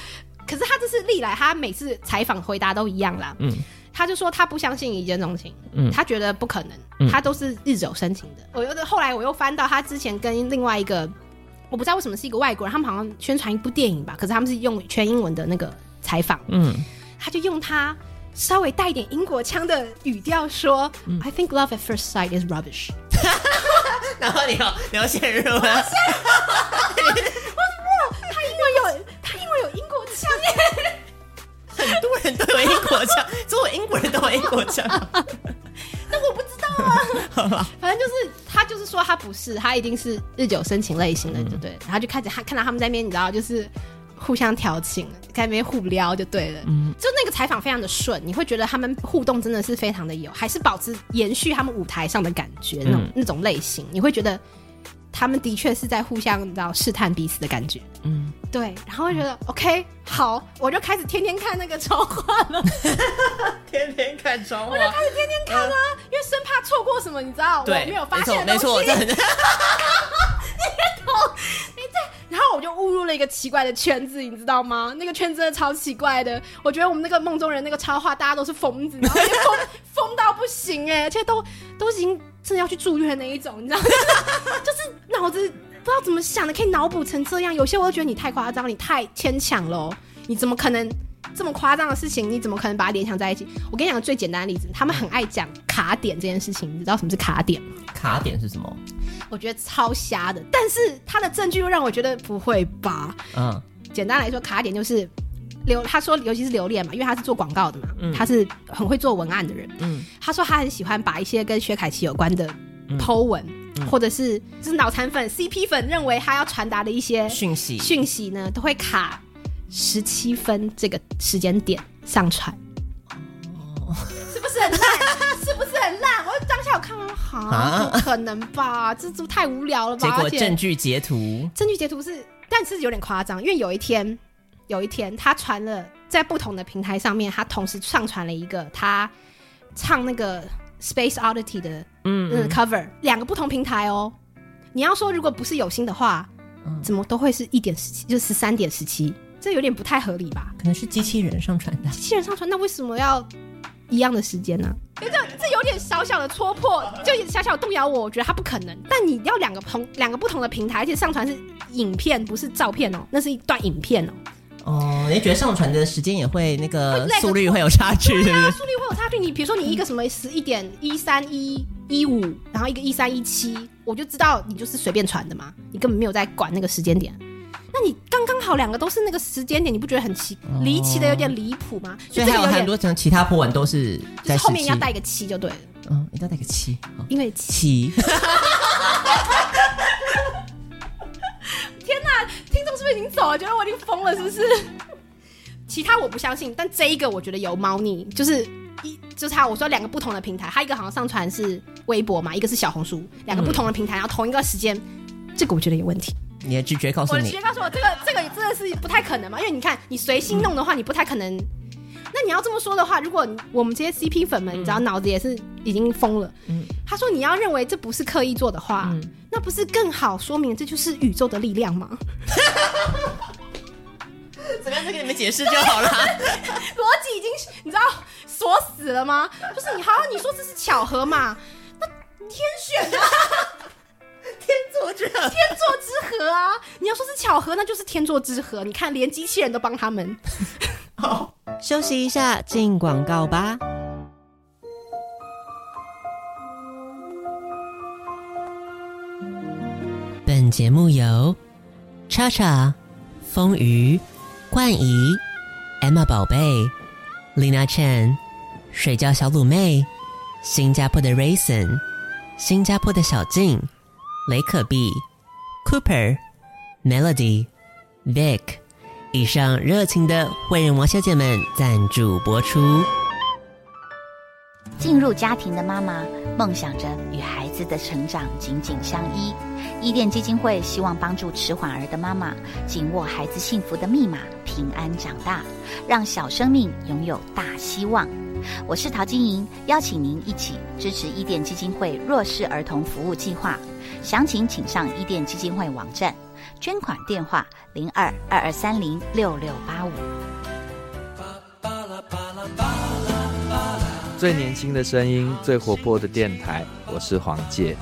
可是他这是历来，他每次采访回答都一样啦。嗯，他就说他不相信一见钟情，嗯，他觉得不可能，他都是日久生情的。我又后来我又翻到他之前跟另外一个，我不知道为什么是一个外国人，他们好像宣传一部电影吧，可是他们是用全英文的那个采访，嗯，他就用他。稍微带一点英国腔的语调说、嗯、：“I think love at first sight is rubbish。”然后你要你要陷入了。我他英文有他英文有英国腔耶，很多人都有英国腔，所有英国人都有英国腔。那我不知道啊，反正就是他就是说他不是，他一定是日久生情类型的，对不对？然后就开始他看到他们在那边，你知道就是。互相调情，在那边互撩就对了。嗯，就那个采访非常的顺，你会觉得他们互动真的是非常的有，还是保持延续他们舞台上的感觉，那种、嗯、那种类型，你会觉得他们的确是在互相你知道试探彼此的感觉。嗯，对，然后会觉得、嗯、OK 好，我就开始天天看那个超话了，天天看超话，我就开始天天看啊，呃、因为生怕错过什么，你知道？对，我没有发现的东西。没错，没错，你懂？你在。然后我就误入了一个奇怪的圈子，你知道吗？那个圈子真的超奇怪的。我觉得我们那个梦中人那个超话，大家都是疯子，然后疯疯到不行哎，而且都都已经真的要去住院那一种，你知道吗？就是脑子不知道怎么想的，可以脑补成这样。有些我都觉得你太夸张，你太牵强了。你怎么可能这么夸张的事情？你怎么可能把它联想在一起？我跟你讲个最简单的例子，他们很爱讲卡点这件事情，你知道什么是卡点？卡点是什么？我觉得超瞎的，但是他的证据又让我觉得不会吧？嗯，简单来说，卡点就是留，他说尤其是留恋嘛，因为他是做广告的嘛，嗯、他是很会做文案的人。嗯，他说他很喜欢把一些跟薛凯琪有关的 po 文，嗯、或者是就是脑残粉、CP 粉认为他要传达的一些讯息讯息呢，都会卡十七分这个时间点上传。哦，是不是很烂？是不是很烂？我当下有看完。啊，不可能吧？这这太无聊了吧？结果证据截图，证据截图是，但是有点夸张，因为有一天，有一天他传了在不同的平台上面，他同时上传了一个他唱那个 Space Oddity 的嗯，嗯 cover，两个不同平台哦。你要说如果不是有心的话，嗯、怎么都会是一点十七，就十三点十七，这有点不太合理吧？可能是机器人上传的，机器人上传，那为什么要？一样的时间呢、啊？这这有点小小的戳破，就小小动摇我。我觉得它不可能。但你要两个同两个不同的平台，而且上传是影片，不是照片哦，那是一段影片哦。哦，你觉得上传的时间也会那个速率会有差距，对不对？速率会有差距。你比如说你一个什么十一点一三一一五，然后一个一三一七，我就知道你就是随便传的嘛，你根本没有在管那个时间点。那你刚刚好两个都是那个时间点，你不觉得很奇离奇的有点离谱吗？所以还有很多层其他波纹都是在后面要带个七就对了。嗯，一定要带个七，因为七。不是已经走了？觉得我已经疯了，是不是？其他我不相信，但这一个我觉得有猫腻，就是一就是他我说两个不同的平台，他一个好像上传是微博嘛，一个是小红书，两个不同的平台，然后同一个时间，这个我觉得有问题。你的直觉告诉你，我的直觉告诉我，这个这个真的是不太可能嘛？因为你看，你随心弄的话，你不太可能。那你要这么说的话，如果我们这些 CP 粉们，你知道脑子也是已经疯了。嗯，他说你要认为这不是刻意做的话，嗯、那不是更好说明这就是宇宙的力量吗？怎么样？再给你们解释就好了。逻辑已经你知道锁死了吗？就是你好，你说这是巧合嘛？那天选啊。天作之合，天作之合啊！你要说是巧合，那就是天作之合。你看，连机器人都帮他们。好，休息一下，进广告吧。本节目由 XXA、丰腴、冠仪、Emma 宝贝、Lina Chen、水饺小卤妹、新加坡的 Raisin、新加坡的小静。雷可碧、Cooper、Melody、Vic，以上热情的会员王小姐们赞助播出。进入家庭的妈妈，梦想着与孩子的成长紧紧相依。伊甸基金会希望帮助迟缓儿的妈妈紧握孩子幸福的密码，平安长大，让小生命拥有大希望。我是陶晶莹，邀请您一起支持伊甸基金会弱势儿童服务计划。详情请上伊甸基金会网站，捐款电话零二二二三零六六八五。最年轻的声音，最活泼的电台，我是黄玠。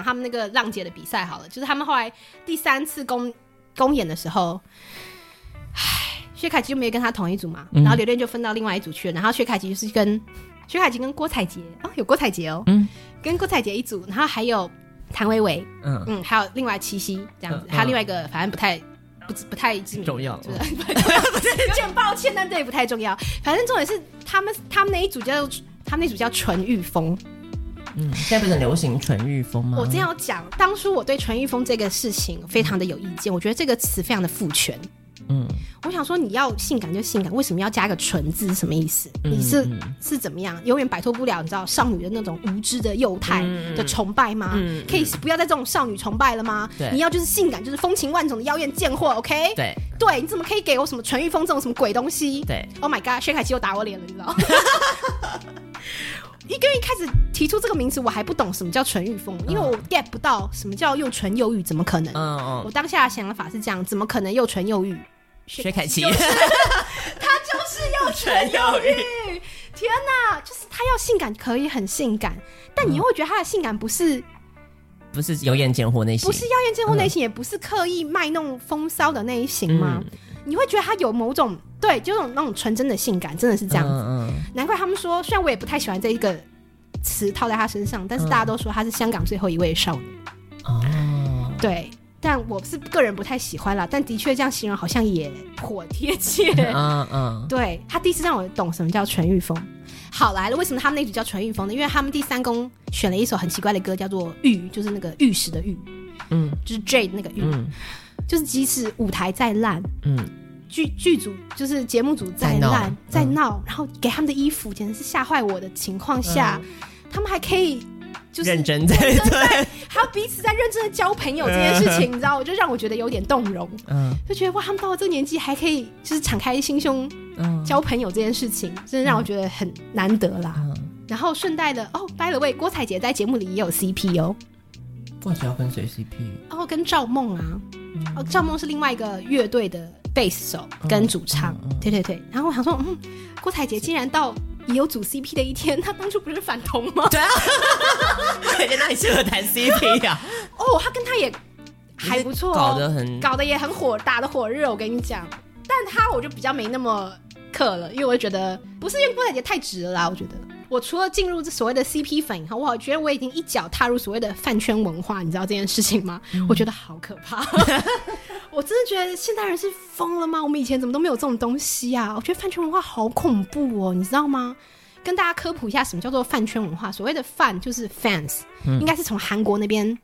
讲他们那个浪姐的比赛好了，就是他们后来第三次公公演的时候，唉，薛凯琪就没有跟他同一组嘛，嗯、然后刘恋就分到另外一组去了，然后薛凯琪就是跟薛凯琪跟郭采洁哦，有郭采洁哦，嗯，跟郭采洁一组，然后还有谭维维，嗯。嗯，还有另外七夕这样子，嗯、还有另外一个反正不太不不太知名 重要，就是很抱歉，但这也不太重要，反正重点是他们他们那一组叫他们那组叫纯欲风。嗯，现在不是很流行纯欲风吗？我这样要讲，当初我对纯欲风这个事情非常的有意见，我觉得这个词非常的父权。嗯，我想说你要性感就性感，为什么要加个纯字？是什么意思？嗯、你是是怎么样？永远摆脱不了你知道少女的那种无知的幼态的崇拜吗？嗯、可以不要再这种少女崇拜了吗？对，你要就是性感，就是风情万种的妖艳贱货，OK？对，对，你怎么可以给我什么纯欲风这种什么鬼东西？对，Oh my God，薛凯琪又打我脸了，你知道？一个人一开始提出这个名词，我还不懂什么叫纯欲风，因为我 get 不到什么叫又纯又欲，怎么可能？嗯嗯。我当下的想法是这样，怎么可能又纯又欲？薛凯琪，他就是又 纯又欲。天哪，就是他要性感可以很性感，但你又会觉得他的性感不是不是妖艳贱货类型，不是妖艳贱货类型，也不是刻意卖弄风骚的那一型吗？你会觉得他有某种。对，就那种那种纯真的性感，真的是这样子。嗯嗯、难怪他们说，虽然我也不太喜欢这一个词套在他身上，但是大家都说他是香港最后一位少女。哦、嗯，对，但我是个人不太喜欢啦。但的确这样形容好像也颇贴切。嗯嗯，对，他第一次让我懂什么叫纯欲风。好来了，为什么他们那组叫纯欲风呢？因为他们第三宫选了一首很奇怪的歌，叫做“玉”，就是那个玉石的玉，嗯，就是 Jade 那个玉，嗯、就是即使舞台再烂，嗯。剧剧组就是节目组再烂再闹，然后给他们的衣服简直是吓坏我的情况下，他们还可以就是认真在对，还有彼此在认真的交朋友这件事情，你知道，我就让我觉得有点动容，嗯，就觉得哇，他们到了这个年纪还可以就是敞开心胸嗯。交朋友这件事情，真的让我觉得很难得啦。然后顺带的哦，by the way，郭采洁在节目里也有 CP 哦，郭采洁要跟谁 CP？哦，跟赵梦啊，哦，赵梦是另外一个乐队的。贝斯手跟主唱，嗯嗯嗯、对对对，然后我想说，嗯，郭采洁竟然到也有组 CP 的一天，他当初不是反同吗？对啊，郭采洁哪里适合谈 CP 呀？哦，他跟他也还不错，哦，搞得很，搞得也很火，打得火热。我跟你讲，但他我就比较没那么克了，因为我就觉得不是因为郭采洁太直了啦，我觉得。我除了进入这所谓的 CP 粉以后，我好觉得我已经一脚踏入所谓的饭圈文化，你知道这件事情吗？嗯、我觉得好可怕，我真的觉得现代人是疯了吗？我们以前怎么都没有这种东西啊？我觉得饭圈文化好恐怖哦，你知道吗？跟大家科普一下，什么叫做饭圈文化？所谓的饭就是 fans，、嗯、应该是从韩国那边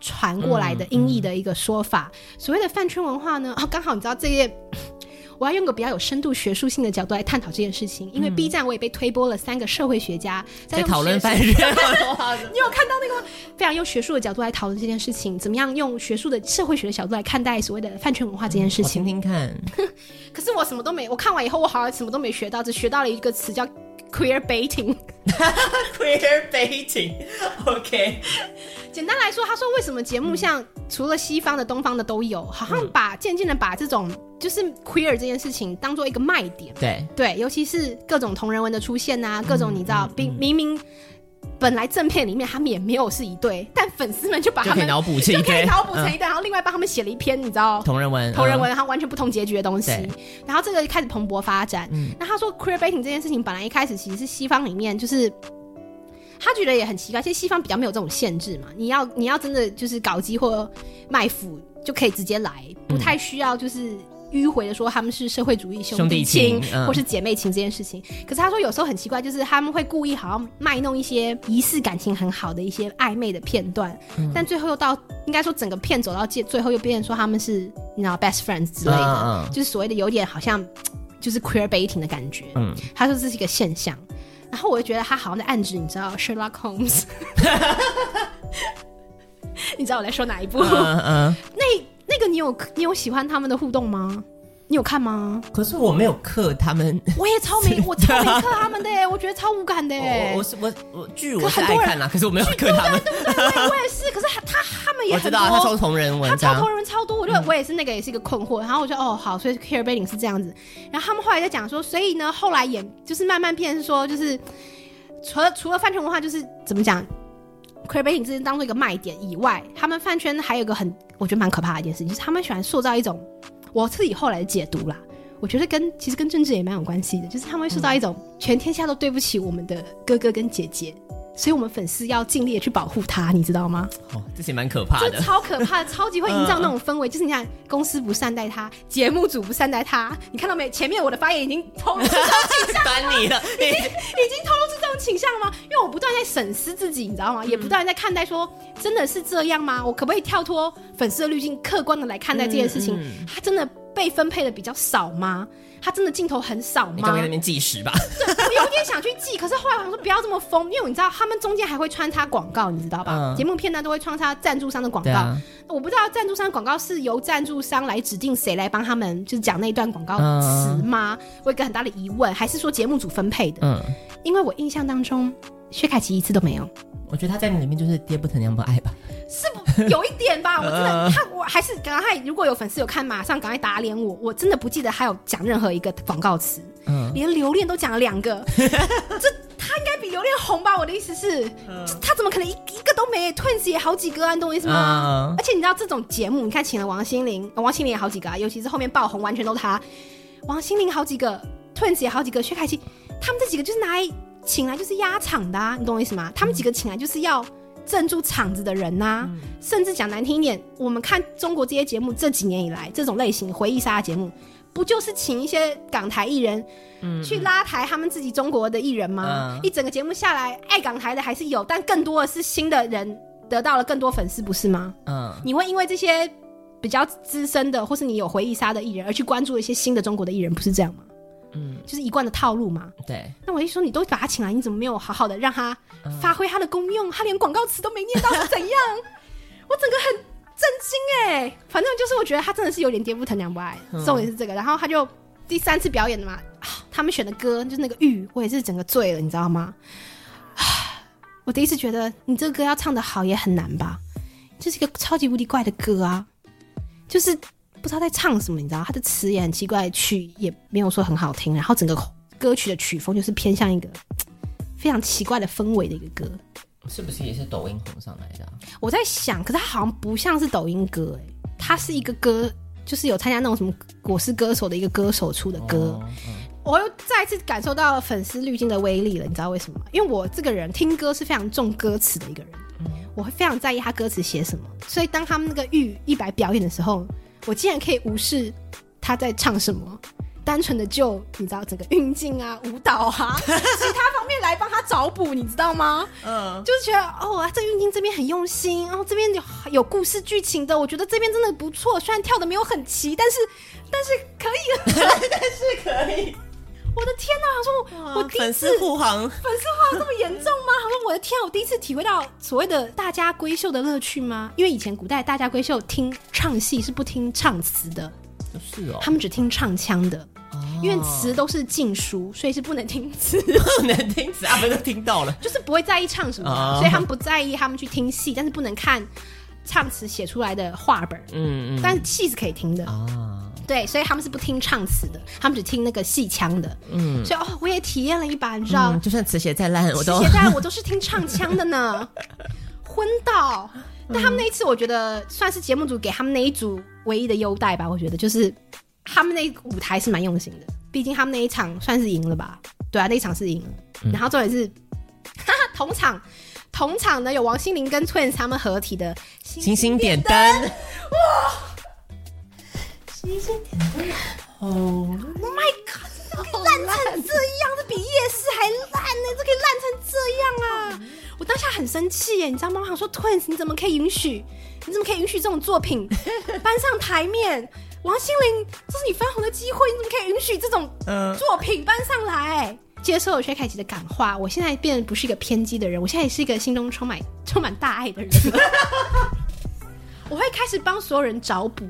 传过来的音译的一个说法。嗯嗯、所谓的饭圈文化呢，哦，刚好你知道这页。我要用个比较有深度学术性的角度来探讨这件事情，因为 B 站我也被推播了三个社会学家在讨论饭圈。你有看到那个非常用学术的角度来讨论这件事情？怎么样用学术的社会学的角度来看待所谓的饭圈文化这件事情？听听看。可是我什么都没，我看完以后我好像什么都没学到，只学到了一个词叫 queer baiting。queer baiting，OK。简单来说，他说为什么节目像除了西方的、东方的都有，好像把渐渐的把这种就是 queer 这件事情当做一个卖点。对对，尤其是各种同人文的出现啊，各种你知道，明明明本来正片里面他们也没有是一对，但粉丝们就把他们脑补成就可以脑补成一对，然后另外帮他们写了一篇你知道同人文，同人文，然后完全不同结局的东西。然后这个开始蓬勃发展。那他说 queer baiting 这件事情本来一开始其实是西方里面就是。他觉得也很奇怪，其实西方比较没有这种限制嘛，你要你要真的就是搞基或卖腐就可以直接来，不太需要就是迂回的说他们是社会主义兄弟情或是姐妹情这件事情。可是他说有时候很奇怪，就是他们会故意好像卖弄一些疑似感情很好的一些暧昧的片段，但最后又到应该说整个片走到最最后又变成说他们是你知道 best friends 之类的，就是所谓的有点好像就是 queer baiting 的感觉。嗯，他说这是一个现象。然后我就觉得他好像在暗指，你知道 Sherlock Holmes，你知道我在说哪一部？嗯嗯，那那个你有你有喜欢他们的互动吗？你有看吗？可是我没有克他们，我也超没，我超没克他们的，我觉得超无感的。我是我我剧我是爱看啦，可是我没有克他们，对不对？我也是，可是他他们也我知道他超同人文，他超同人文超多，我就我也是那个也是一个困惑。然后我就哦好，所以 queer baiting 是这样子。然后他们后来在讲说，所以呢后来演就是慢慢变成说就是除了除了饭圈文化，就是怎么讲 crebating 之间当做一个卖点以外，他们饭圈还有一个很我觉得蛮可怕的一件事情，就是他们喜欢塑造一种我自己后来的解读啦。我觉得跟其实跟政治也蛮有关系的，就是他们会塑造一种全天下都对不起我们的哥哥跟姐姐，所以我们粉丝要尽力的去保护他，你知道吗？哦，这些蛮可怕的，超可怕的，超级会营造那种氛围。就是你看，公司不善待他，节目组不善待他，你看到没？前面我的发言已经透露出这种倾向，烦你了，已经已经透露出这种倾向了吗？因为我不断在审视自己，你知道吗？也不断在看待说，真的是这样吗？我可不可以跳脱粉丝的滤镜，客观的来看待这件事情？他真的被分配的比较少吗？他真的镜头很少吗？你刚刚在那边计时吧？对，我有点想去记，可是后来我想说不要这么疯，因为你知道他们中间还会穿插广告，你知道吧？节、嗯、目片段都会穿插赞助商的广告。啊、我不知道赞助商广告是由赞助商来指定谁来帮他们，就是讲那一段广告词吗？嗯、我有一个很大的疑问，还是说节目组分配的？嗯，因为我印象当中薛凯琪一次都没有。我觉得他在你里面就是爹不疼娘不爱吧。是不有一点吧？我真的，他我还是赶快，如果有粉丝有看，马上赶快打脸我。我真的不记得他有讲任何一个广告词，嗯，连留恋都讲了两个，这他应该比留恋红吧？我的意思是，嗯、他怎么可能一一个都没？Twins 也好几个啊，你懂我意思吗？嗯、而且你知道这种节目，你看请了王心凌，王心凌也好几个啊，尤其是后面爆红，完全都是他。王心凌好几个，Twins 也好几个，薛凯琪，他们这几个就是拿来请来就是压场的啊，你懂我意思吗？他们几个请来就是要。镇住场子的人呐、啊，嗯、甚至讲难听一点，我们看中国这些节目这几年以来，这种类型回忆杀的节目，不就是请一些港台艺人，嗯，去拉抬他们自己中国的艺人吗？嗯、一整个节目下来，爱港台的还是有，但更多的是新的人得到了更多粉丝，不是吗？嗯，你会因为这些比较资深的，或是你有回忆杀的艺人，而去关注一些新的中国的艺人，不是这样吗？嗯，就是一贯的套路嘛。对，那我一说你都把他请来，你怎么没有好好的让他发挥他的功用？嗯、他连广告词都没念到是怎样？我整个很震惊哎！反正就是我觉得他真的是有点爹不疼娘不爱，重点是这个。然后他就第三次表演的嘛，他们选的歌就是那个玉，我也是整个醉了，你知道吗？我第一次觉得你这个歌要唱的好也很难吧？这是一个超级无敌怪的歌啊，就是。不知道在唱什么，你知道他的词也很奇怪，曲也没有说很好听，然后整个歌曲的曲风就是偏向一个非常奇怪的氛围的一个歌，是不是也是抖音红上来的啊？我在想，可是他好像不像是抖音歌，哎，他是一个歌，就是有参加那种什么《我是歌手》的一个歌手出的歌。哦嗯、我又再次感受到粉丝滤镜的威力了，你知道为什么吗？因为我这个人听歌是非常重歌词的一个人，嗯、我会非常在意他歌词写什么，所以当他们那个玉一白表演的时候。我竟然可以无视他在唱什么，单纯的就你知道整个运镜啊、舞蹈啊，其他方面来帮他找补，你知道吗？嗯，就是觉得哦，这运镜这边很用心，然后这边有有故事剧情的，我觉得这边真的不错。虽然跳的没有很齐，但是 但是可以，但是可以。我的天哪！他说我，第一次粉丝护航，粉丝护航这么严重吗？他说我的天啊，我第一次体会到所谓的大家闺秀的乐趣吗？因为以前古代大家闺秀听唱戏是不听唱词的，是哦，他们只听唱腔的，哦、因为词都是禁书，所以是不能听词，不能听词，阿飞都听到了，就是不会在意唱什么，哦、所以他们不在意，他们去听戏，但是不能看唱词写出来的话本，嗯嗯，但是戏是可以听的啊。哦对，所以他们是不听唱词的，他们只听那个戏腔的。嗯，所以哦，我也体验了一把，你知道，嗯、就算词写再烂，我都词写再烂，我都是听唱腔的呢。昏倒，但他们那一次，我觉得算是节目组给他们那一组唯一的优待吧。我觉得就是他们那舞台是蛮用心的，毕竟他们那一场算是赢了吧？对啊，那一场是赢了。嗯、然后重点是，哈哈，同场同场呢有王心凌跟 Twins 他们合体的星星点灯，哇！星星点灯，Oh my God！烂成这样，这比夜市还烂呢！这可以烂成这样啊！我当下很生气耶，你知道吗？我想说，Twins，你怎么可以允许？你怎么可以允许这种作品搬上台面？王心凌，这是你翻红的机会，你怎么可以允许这种作品搬上来？接受了薛凯琪的感化，我现在变得不是一个偏激的人，我现在也是一个心中充满充满大爱的人。我会开始帮所有人找补。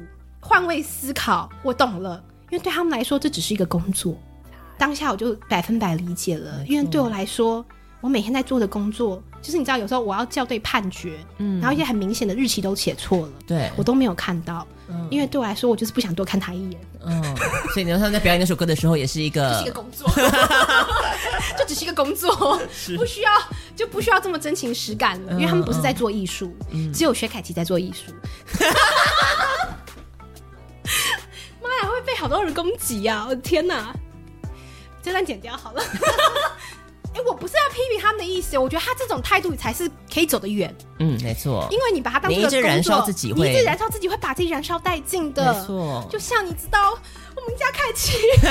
换位思考，我懂了，因为对他们来说这只是一个工作。当下我就百分百理解了，因为对我来说，我每天在做的工作，就是你知道，有时候我要校对判决，嗯，然后一些很明显的日期都写错了，对。我都没有看到，嗯，因为对我来说，我就是不想多看他一眼，嗯，嗯，所以你说他在表演那首歌的时候，也是一个，是一个工作，就只是一个工作，不需要就不需要这么真情实感了，因为他们不是在做艺术，嗯、只有薛凯琪在做艺术。妈呀，会被好多人攻击呀！我的天哪，这段剪掉好了。哎、欸，我不是要批评他们的意思，我觉得他这种态度才是可以走得远。嗯，没错，因为你把他当成一个燃烧自己会，你一直燃烧自己会把自己燃烧殆尽的。没错，就像你知道，我们家凯奇，他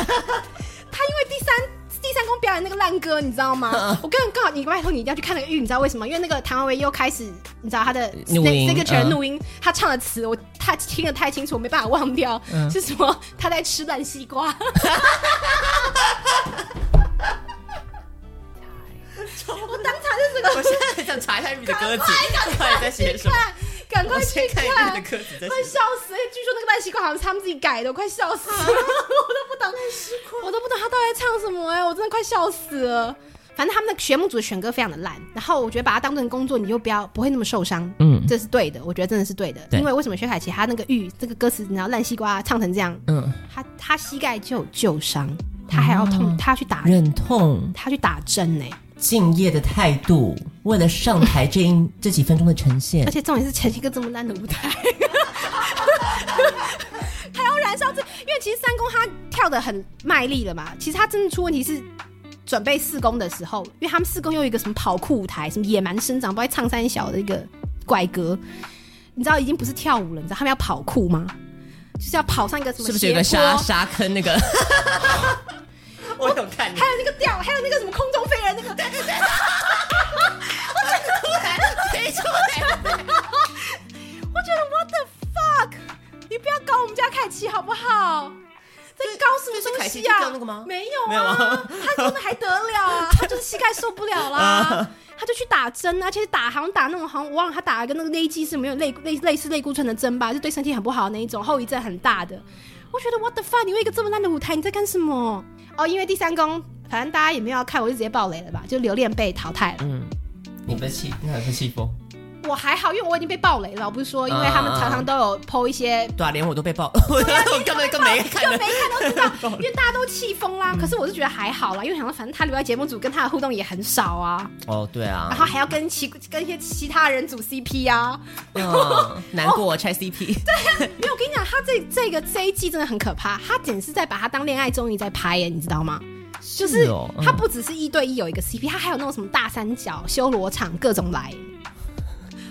因为第三第三宫表演那个烂歌，你知道吗？我刚刚刚好，你拜托你一定要去看那个玉，你知道为什么？因为那个谭维维又开始，你知道他的那 那个全录音，他唱的词我太听得太清楚，我没办法忘掉，嗯、是什么？他在吃烂西瓜。我当场就是个，我现在很想查一下玉的歌词，快快在写什么？赶快去看玉的歌词，快笑死！据说那个烂西瓜好像是他们自己改的，我快笑死了！我都不懂烂西瓜，我都不懂他到底在唱什么哎，我真的快笑死了。反正他们的节目组的选歌非常的烂，然后我觉得把它当成工作，你就不要不会那么受伤，嗯，这是对的，我觉得真的是对的。因为为什么薛凯琪她那个玉这个歌词，你知道烂西瓜唱成这样，嗯，他他膝盖就有旧伤，他还要痛，他要去打忍痛，他去打针呢。敬业的态度，为了上台这一 这几分钟的呈现，而且重点是呈现一个这么烂的舞台，还要燃烧这，因为其实三公他跳的很卖力了嘛，其实他真的出问题是准备四公的时候，因为他们四公又有一个什么跑酷舞台，什么野蛮生长，不会唱三小的一个怪歌，你知道已经不是跳舞了，你知道他们要跑酷吗？就是要跑上一个什么？是不是有个沙沙坑那个？我有看，还有那个吊，还有那个什么空中飞人那个，对对对，我出来，我觉得 what the fuck，你不要搞我们家凯奇好不好？在搞什么东西啊？没有啊，他真的还得了啊？他就是膝盖受不了啦，他就去打针啊，其实打好像打那种好像我忘了，他打了个那个勒剂是没有类类类似类固醇的针吧，就对身体很不好的那一种，后遗症很大的。我觉得 what the fuck，你为一个这么烂的舞台，你在干什么？哦，因为第三宫，反正大家也没有要看，我就直接爆雷了吧，就留恋被淘汰了。嗯，你被气，你还被气疯？我还好，因为我已经被爆雷了。我不是说，因为他们常常都有 po 一些，对啊，连我都被爆，我根本根本没看，没看都知道，因为大家都气疯啦。可是我是觉得还好啦，因为想到，反正他留在节目组跟他的互动也很少啊。哦，对啊，然后还要跟其跟一些其他人组 CP 啊，难过拆 CP。对，没有，我跟你讲，他这这个这一季真的很可怕，他简直是在把他当恋爱综艺在拍耶，你知道吗？就是他不只是一对一有一个 CP，他还有那种什么大三角、修罗场各种来。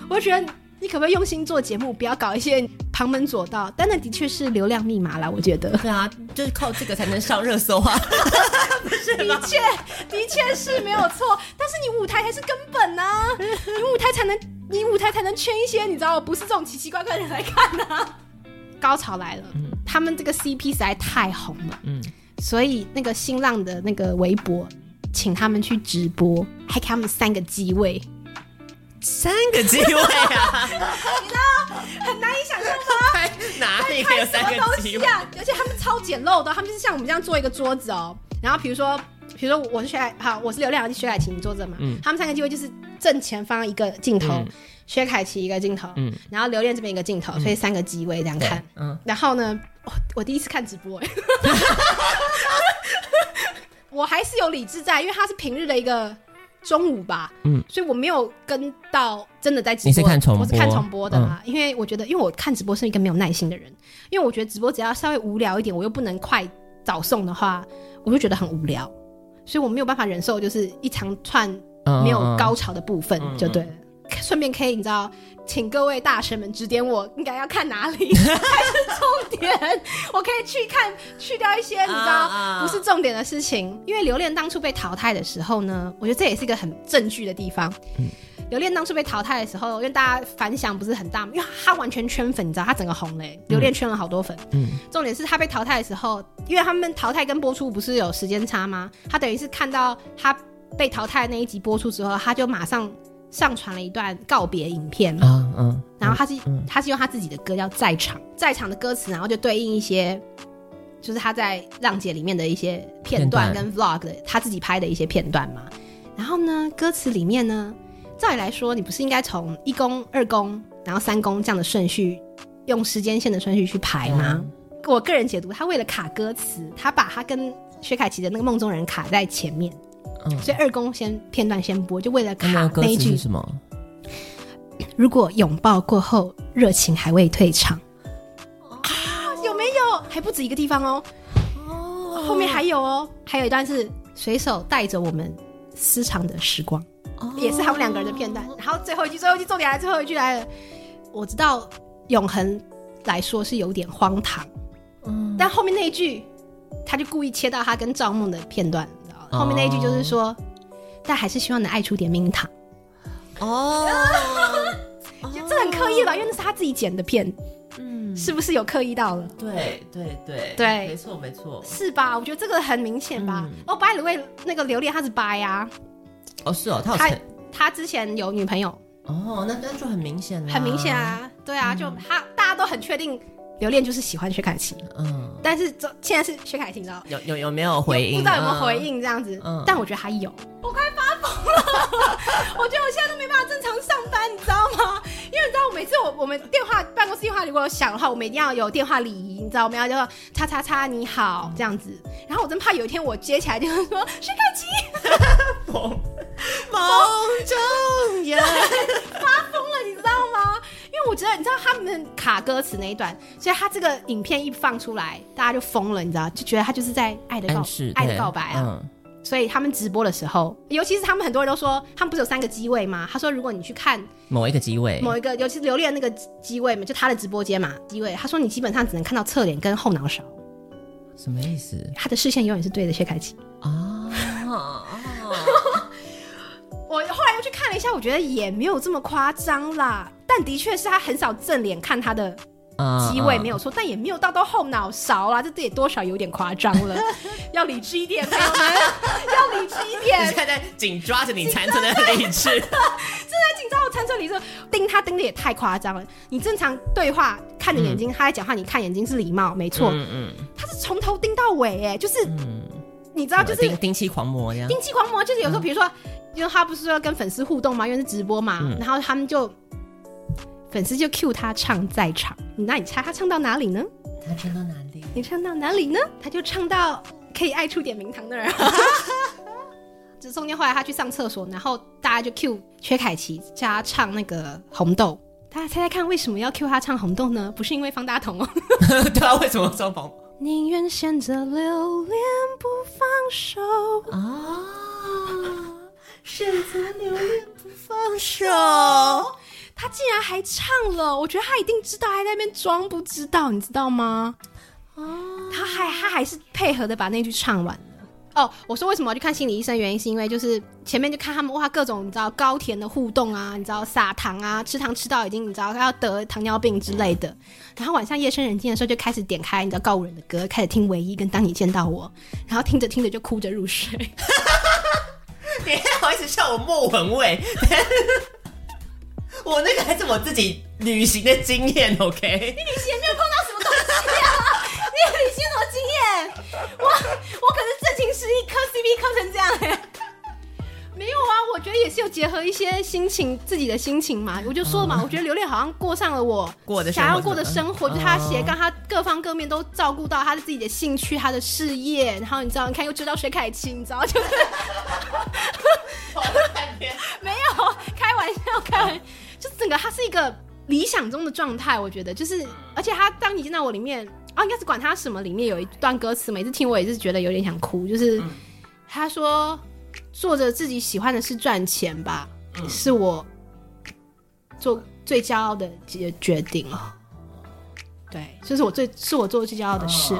我就觉得你可不可以用心做节目，不要搞一些旁门左道？但那的确是流量密码啦，我觉得。对啊，就是靠这个才能上热搜啊！的确，的确是没有错。但是你舞台才是根本啊！你舞台才能，你舞台才能圈一些，你知道不是这种奇奇怪怪的人来看啊！高潮来了，嗯、他们这个 CP 实在太红了，嗯，所以那个新浪的那个微博，请他们去直播，还给他们三个机位。三个机位啊！你知道很难以想象吗？哪里有三个机位啊？而且他们超简陋的，他们是像我们这样做一个桌子哦。然后比如说，比如说我是薛凯，好，我是刘亮，是薛凯琪，你坐着嘛。嗯。他们三个机位就是正前方一个镜头，薛凯琪一个镜头，嗯。然后刘恋这边一个镜头，所以三个机位这样看。嗯。然后呢，我我第一次看直播，哎，我还是有理智在，因为他是平日的一个。中午吧，嗯，所以我没有跟到真的在直播，你是看重播？我是看重播的嘛，嗯、因为我觉得，因为我看直播是一个没有耐心的人，因为我觉得直播只要稍微无聊一点，我又不能快早送的话，我就觉得很无聊，所以我没有办法忍受就是一长串没有高潮的部分，就对。了。顺便可以，你知道，请各位大神们指点我，应该要看哪里 才是重点。我可以去看，去掉一些你知道不是重点的事情。因为留恋当初被淘汰的时候呢，我觉得这也是一个很证据的地方。留恋当初被淘汰的时候，因为大家反响不是很大，因为他完全圈粉，你知道，他整个红嘞。留恋圈了好多粉。嗯。重点是他被淘汰的时候，因为他们淘汰跟播出不是有时间差吗？他等于是看到他被淘汰的那一集播出之后，他就马上。上传了一段告别影片，嗯嗯，然后他是他是用他自己的歌叫《在场》，在场的歌词，然后就对应一些，就是他在浪姐里面的一些片段跟 vlog 的他自己拍的一些片段嘛。然后呢，歌词里面呢，照理来说，你不是应该从一公、二公，然后三公这样的顺序，用时间线的顺序去排吗？我个人解读，他为了卡歌词，他把他跟薛凯琪的那个梦中人卡在前面。嗯，所以二宫先片段先播，就为了卡那一句是什么？如果拥抱过后热情还未退场，啊，有没有？还不止一个地方哦，哦。后面还有哦，还有一段是随手带着我们私藏的时光，也是他们两个人的片段。然后最后一句，最后一句重点来，最后一句来了。我知道永恒来说是有点荒唐，嗯。但后面那一句，他就故意切到他跟赵梦的片段，后面那一句就是说，但还是希望能爱出点名堂。哦，就这很刻意吧？因为那是他自己剪的片，嗯，是不是有刻意到了？对对对对没错没错。是吧？我觉得这个很明显吧。嗯哦，by the way，那个榴莲他是掰呀，哦，是哦，他他他之前有女朋友，哦，那那就很明显了，很明显。啊，对啊，就他大家都很确定榴莲就是喜欢薛凯琪，嗯，但是这现在是薛凯琪，你知道有有有没有回应？不知道有没有回应这样子，嗯但我觉得还有。我快发疯了，我觉得我现在都没办法正常上班，你知道吗？因为你知道，我每次我我们电话办公室电话如果有响的话，我们一定要有电话礼仪，你知道，我们要叫做叉叉叉你好这样子。然后我真怕有一天我接起来就是说薛凯琪 梦梦中人，发疯了，你知道吗？因为我觉得你知道他们卡歌词那一段，所以他这个影片一放出来，大家就疯了，你知道，就觉得他就是在爱的告爱的告白啊。嗯所以他们直播的时候，尤其是他们很多人都说，他们不是有三个机位吗？他说，如果你去看某一个机位，某一个，尤其是留恋那个机位嘛，就他的直播间嘛，机位，他说你基本上只能看到侧脸跟后脑勺，什么意思他的视线永远是对着薛凯琪。啊？我后来又去看了一下，我觉得也没有这么夸张啦，但的确是他很少正脸看他的啊机位没有错，但也没有到到后脑勺啦，这这也多少有点夸张了，要理智一点，朋友们，要理智一你点。现在紧抓着你残存的理智，正在紧张，我残存理智盯他盯的也太夸张了。你正常对话看着眼睛，他在讲话，你看眼睛是礼貌，没错。嗯嗯他是从头盯到尾，哎，就是嗯，你知道，就是丁丁七狂魔这样，丁气狂魔，就是有时候，比如说，因为他不是说要跟粉丝互动嘛，因为是直播嘛，嗯然后他们就粉丝就 cue 他唱在场，那你猜他唱到哪里呢？他唱到哪里？你唱到哪里呢？他就唱到可以爱出点名堂那儿。就中间后来他去上厕所，然后大家就 cue 薛凯琪叫他唱那个红豆。大家猜猜看，为什么要 cue 他唱红豆呢？不是因为方大同哦，对啊，为什么双方宁愿选择留恋不放手。啊？选择留恋不放手，他竟然还唱了，我觉得他一定知道，还在那边装不知道，你知道吗？哦，他还他还是配合的把那句唱完了。哦，我说为什么要去看心理医生？原因是因为就是前面就看他们哇各种你知道高甜的互动啊，你知道撒糖啊，吃糖吃到已经你知道他要得糖尿病之类的。然后晚上夜深人静的时候就开始点开你知道告五人的歌，开始听唯一跟当你见到我，然后听着听着就哭着入睡。你还好意思笑我莫文蔚？我那个还是我自己旅行的经验，OK？你旅行也没有碰到什么东西啊！你旅行什么经验？我我可是真情实意磕 CP 磕成这样哎、没有啊，我觉得也是有结合一些心情，自己的心情嘛。我就说了嘛，我觉得榴莲好像过上了我过的想要过的生活，嗯就是他斜杠，他各方各面都照顾到他的自己的兴趣、他的事业，然后你知道，你看又追到薛凯琪，你知道就是 没有开玩笑，开玩笑，就整个他是一个理想中的状态，我觉得就是，而且他当你见到我里面啊，应该是管他什么，里面有一段歌词，每次听我也是觉得有点想哭，就是、他说做着自己喜欢的事赚钱吧，是我做最骄傲的决决定。对，这是我最是我做的最骄傲的事。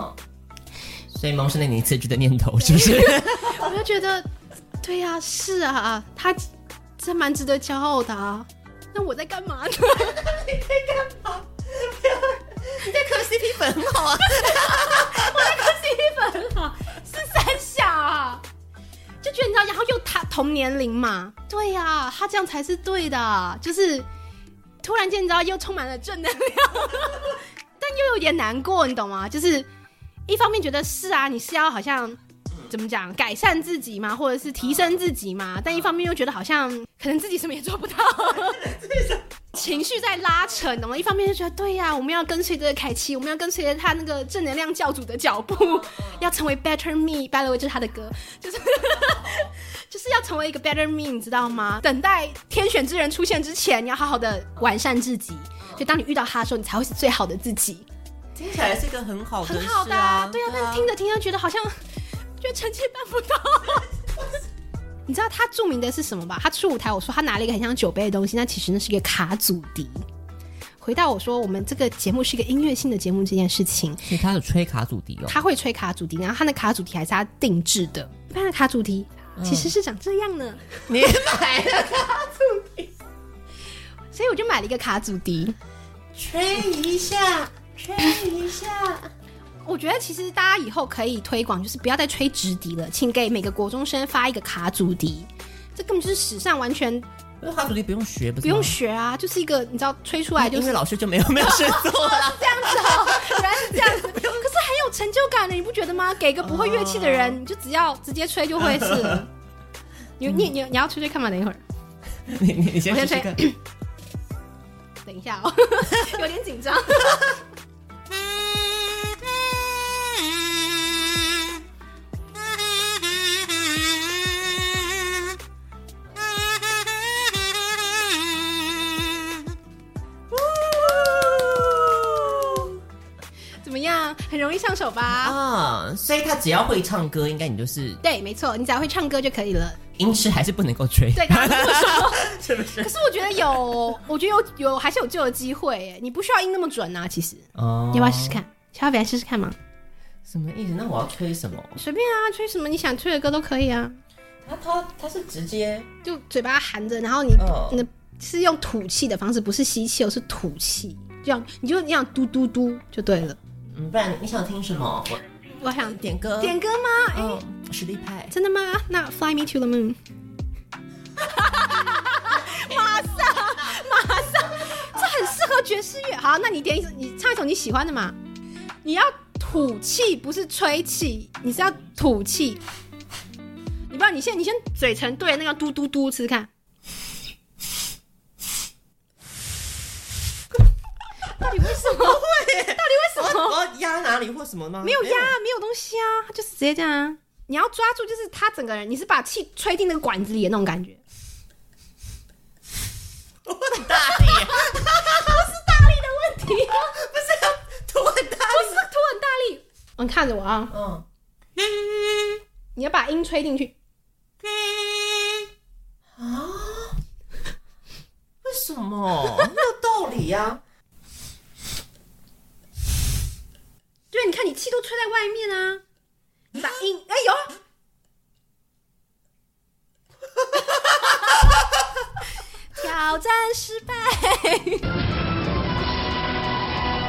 所以萌生了你辞职的念头，是不是？我就觉得，对呀、是啊，他真蛮值得骄傲的啊。那我在干嘛呢？你在磕 CP 粉很好啊，我在磕 CP 粉很好，是三小啊，就觉得你知道，然后又他同年龄嘛，对呀、他这样才是对的，就是突然间你知道又充满了正能量，但又有点难过，你懂吗？就是一方面觉得是啊，你是要好像怎么讲改善自己嘛，或者是提升自己嘛，但一方面又觉得好像可能自己什么也做不到。情绪在拉扯，懂吗？一方面就觉得对呀、啊，我们要跟随着凯奇，我们要跟随着他那个正能量教主的脚步，要成为 better me。By the way，就是他的歌，就是 就是要成为一个 better me，你知道吗？等待天选之人出现之前，你要好好的完善自己。所以当你遇到他的时候，你才会是最好的自己。听起来是一个很好的、啊，很好的、啊，对啊。但是听着听着，觉得好像觉得臣妾办不到。你知道他著名的是什么吧？他出舞台，我说他拿了一个很像酒杯的东西，那其实那是一个卡祖笛。回到我说，我们这个节目是一个音乐性的节目这件事情，所以他有吹卡祖笛哦。他会吹卡祖笛，然后他的卡祖笛还是他定制的。一般的卡祖笛其实是长这样呢。嗯、你买了卡祖笛，所以我就买了一个卡祖笛，吹一下，吹一下。我觉得其实大家以后可以推广，就是不要再吹直笛了，请给每个国中生发一个卡祖笛。这根本就是史上完全，卡祖笛不用学，不，不用学啊，就是一个你知道吹出来 就是，因为老师就没有没有事做了，这样子哦，原来是这样子，可是很有成就感的，你不觉得吗？给个不会乐器的人，哦、你就只要直接吹就会是。你你你你要吹吹看吗？等一会儿，你你你先我先吹。等一下哦，有点紧张。易上手吧？啊，所以他只要会唱歌，应该你就是对，没错，你只要会唱歌就可以了。音痴还是不能够吹，对，刚刚说 是不是？可是我觉得有，我觉得有有还是有救的机会，你不需要音那么准啊，其实。哦，你要不要试试看？小北来，试试看吗？什么意思？那我要吹什么？随便啊，吹什么你想吹的歌都可以啊。他他他是直接就嘴巴含着，然后你你是用吐气的方式，不是吸气，而是吐气，这样你就这样嘟嘟嘟就对了。嗯，不然你想听什么？我我想点歌，点歌吗？哎、哦，实力派，真的吗？那 Fly Me to the Moon，马上马上，这很适合爵士乐。好，那你点一首，你唱一首你喜欢的嘛？你要吐气，不是吹气，你是要吐气。你不知道，你先你先嘴唇对那个嘟嘟嘟，试试看。到底为什么会？到底为什么？我要压哪里或什么吗？没有压，没有东西啊，他就是直接这样啊。你要抓住，就是他整个人，你是把气吹进那个管子里的那种感觉。我很大力，不是大力的问题，不是吐很大力，不是吐很大力。你看着我啊，嗯，你要把音吹进去。啊？为什么？没有道理呀。对，你看你气都吹在外面啊！你把音哎呦，挑战失败。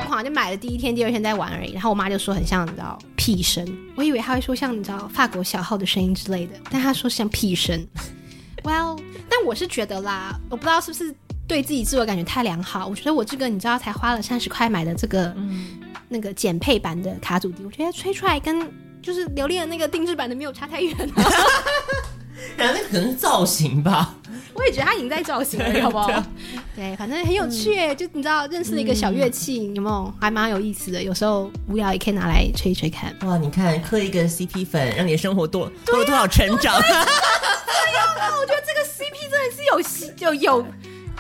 我好像就买了第一天、第二天在玩而已。然后我妈就说很像你知道屁声，我以为她会说像你知道法国小号的声音之类的，但她说像屁声。Well，但我是觉得啦，我不知道是不是对自己自我感觉太良好。我觉得我这个你知道才花了三十块买的这个。嗯那个减配版的卡祖笛，我觉得吹出来跟就是留恋的那个定制版的没有差太远啊。然后那可能是造型吧，我也觉得他赢在造型了，好不好？对，反正很有趣，嗯、就你知道认识了一个小乐器，嗯、有没有？还蛮有意思的，有时候无聊也可以拿来吹一吹看。哇，你看磕一个 CP 粉，让你的生活多多了多少成长？对呀、啊，我觉得这个 CP 真的是有有有。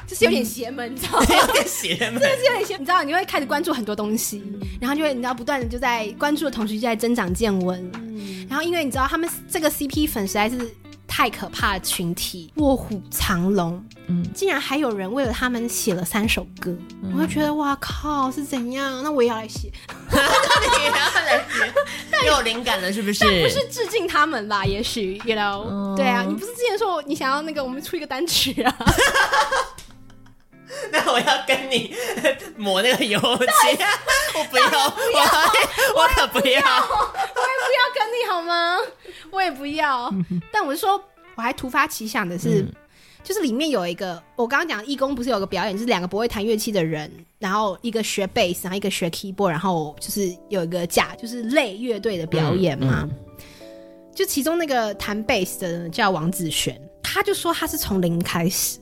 就是有点邪门，你知道吗？有点邪门，真的是有点邪门。你知道，你会开始关注很多东西，然后就会你知道不断的就在关注的同时就在增长见闻。嗯，然后因为你知道他们这个 CP 粉实在是太可怕的群体，卧虎藏龙。嗯，竟然还有人为了他们写了三首歌，嗯、我就觉得哇靠，是怎样？那我也要来写，你也要来写，但有灵感了是不是？但不是致敬他们吧？也许，you know？、嗯、对啊，你不是之前说你想要那个我们出一个单曲啊？那我要跟你抹那个油漆，我不要，我我可不要，我也不要跟你好吗？我也不要。但我是说，我还突发奇想的是，就是里面有一个，我刚刚讲义工不是有个表演，就是两个不会弹乐器的人，然后一个学贝斯，然后一个学 keyboard，然后就是有一个假就是类乐队的表演嘛。就其中那个弹贝斯的人叫王子璇，他就说他是从零开始。